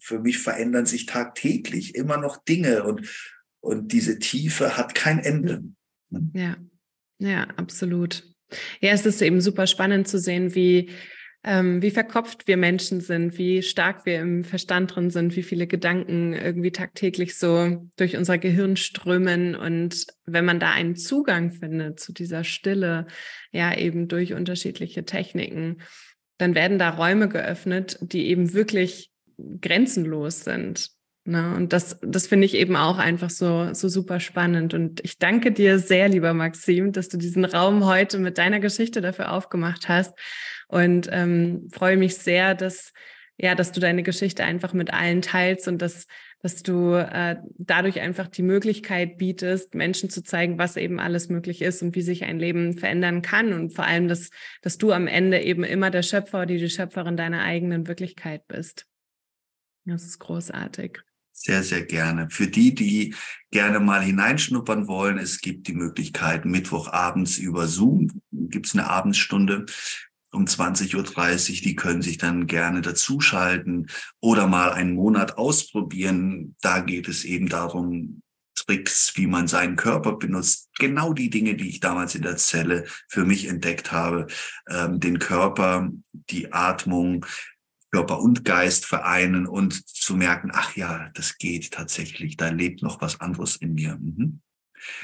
für mich verändern sich tagtäglich immer noch Dinge und, und diese Tiefe hat kein Ende. Ja, ja, absolut. Ja, es ist eben super spannend zu sehen, wie ähm, wie verkopft wir Menschen sind, wie stark wir im Verstand drin sind, wie viele Gedanken irgendwie tagtäglich so durch unser Gehirn strömen. Und wenn man da einen Zugang findet zu dieser Stille, ja eben durch unterschiedliche Techniken, dann werden da Räume geöffnet, die eben wirklich grenzenlos sind. Ne? Und das, das finde ich eben auch einfach so, so super spannend. Und ich danke dir sehr, lieber Maxim, dass du diesen Raum heute mit deiner Geschichte dafür aufgemacht hast und ähm, freue mich sehr, dass ja, dass du deine Geschichte einfach mit allen teilst und dass, dass du äh, dadurch einfach die Möglichkeit bietest, Menschen zu zeigen, was eben alles möglich ist und wie sich ein Leben verändern kann. Und vor allem, dass, dass du am Ende eben immer der Schöpfer oder die Schöpferin deiner eigenen Wirklichkeit bist. Das ist großartig. Sehr, sehr gerne. Für die, die gerne mal hineinschnuppern wollen, es gibt die Möglichkeit, Mittwochabends über Zoom gibt es eine Abendstunde um 20.30 Uhr. Die können sich dann gerne dazuschalten oder mal einen Monat ausprobieren. Da geht es eben darum, Tricks, wie man seinen Körper benutzt. Genau die Dinge, die ich damals in der Zelle für mich entdeckt habe. Ähm, den Körper, die Atmung, Körper und Geist vereinen und zu merken, ach ja, das geht tatsächlich. Da lebt noch was anderes in mir. Mhm.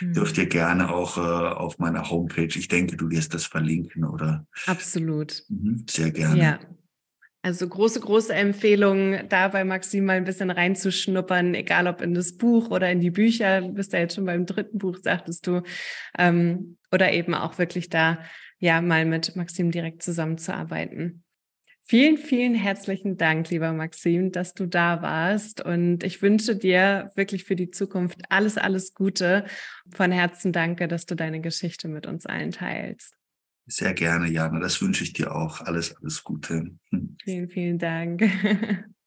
Mhm. Dürft ihr gerne auch äh, auf meiner Homepage, ich denke, du wirst das verlinken, oder? Absolut. Mhm, sehr gerne. Ja. Also große, große Empfehlung, da bei Maxim mal ein bisschen reinzuschnuppern, egal ob in das Buch oder in die Bücher. Du bist ja jetzt schon beim dritten Buch, sagtest du. Ähm, oder eben auch wirklich da, ja, mal mit Maxim direkt zusammenzuarbeiten. Vielen, vielen herzlichen Dank, lieber Maxim, dass du da warst. Und ich wünsche dir wirklich für die Zukunft alles, alles Gute. Von Herzen danke, dass du deine Geschichte mit uns allen teilst. Sehr gerne, Jana. Das wünsche ich dir auch. Alles, alles Gute. Vielen, vielen Dank.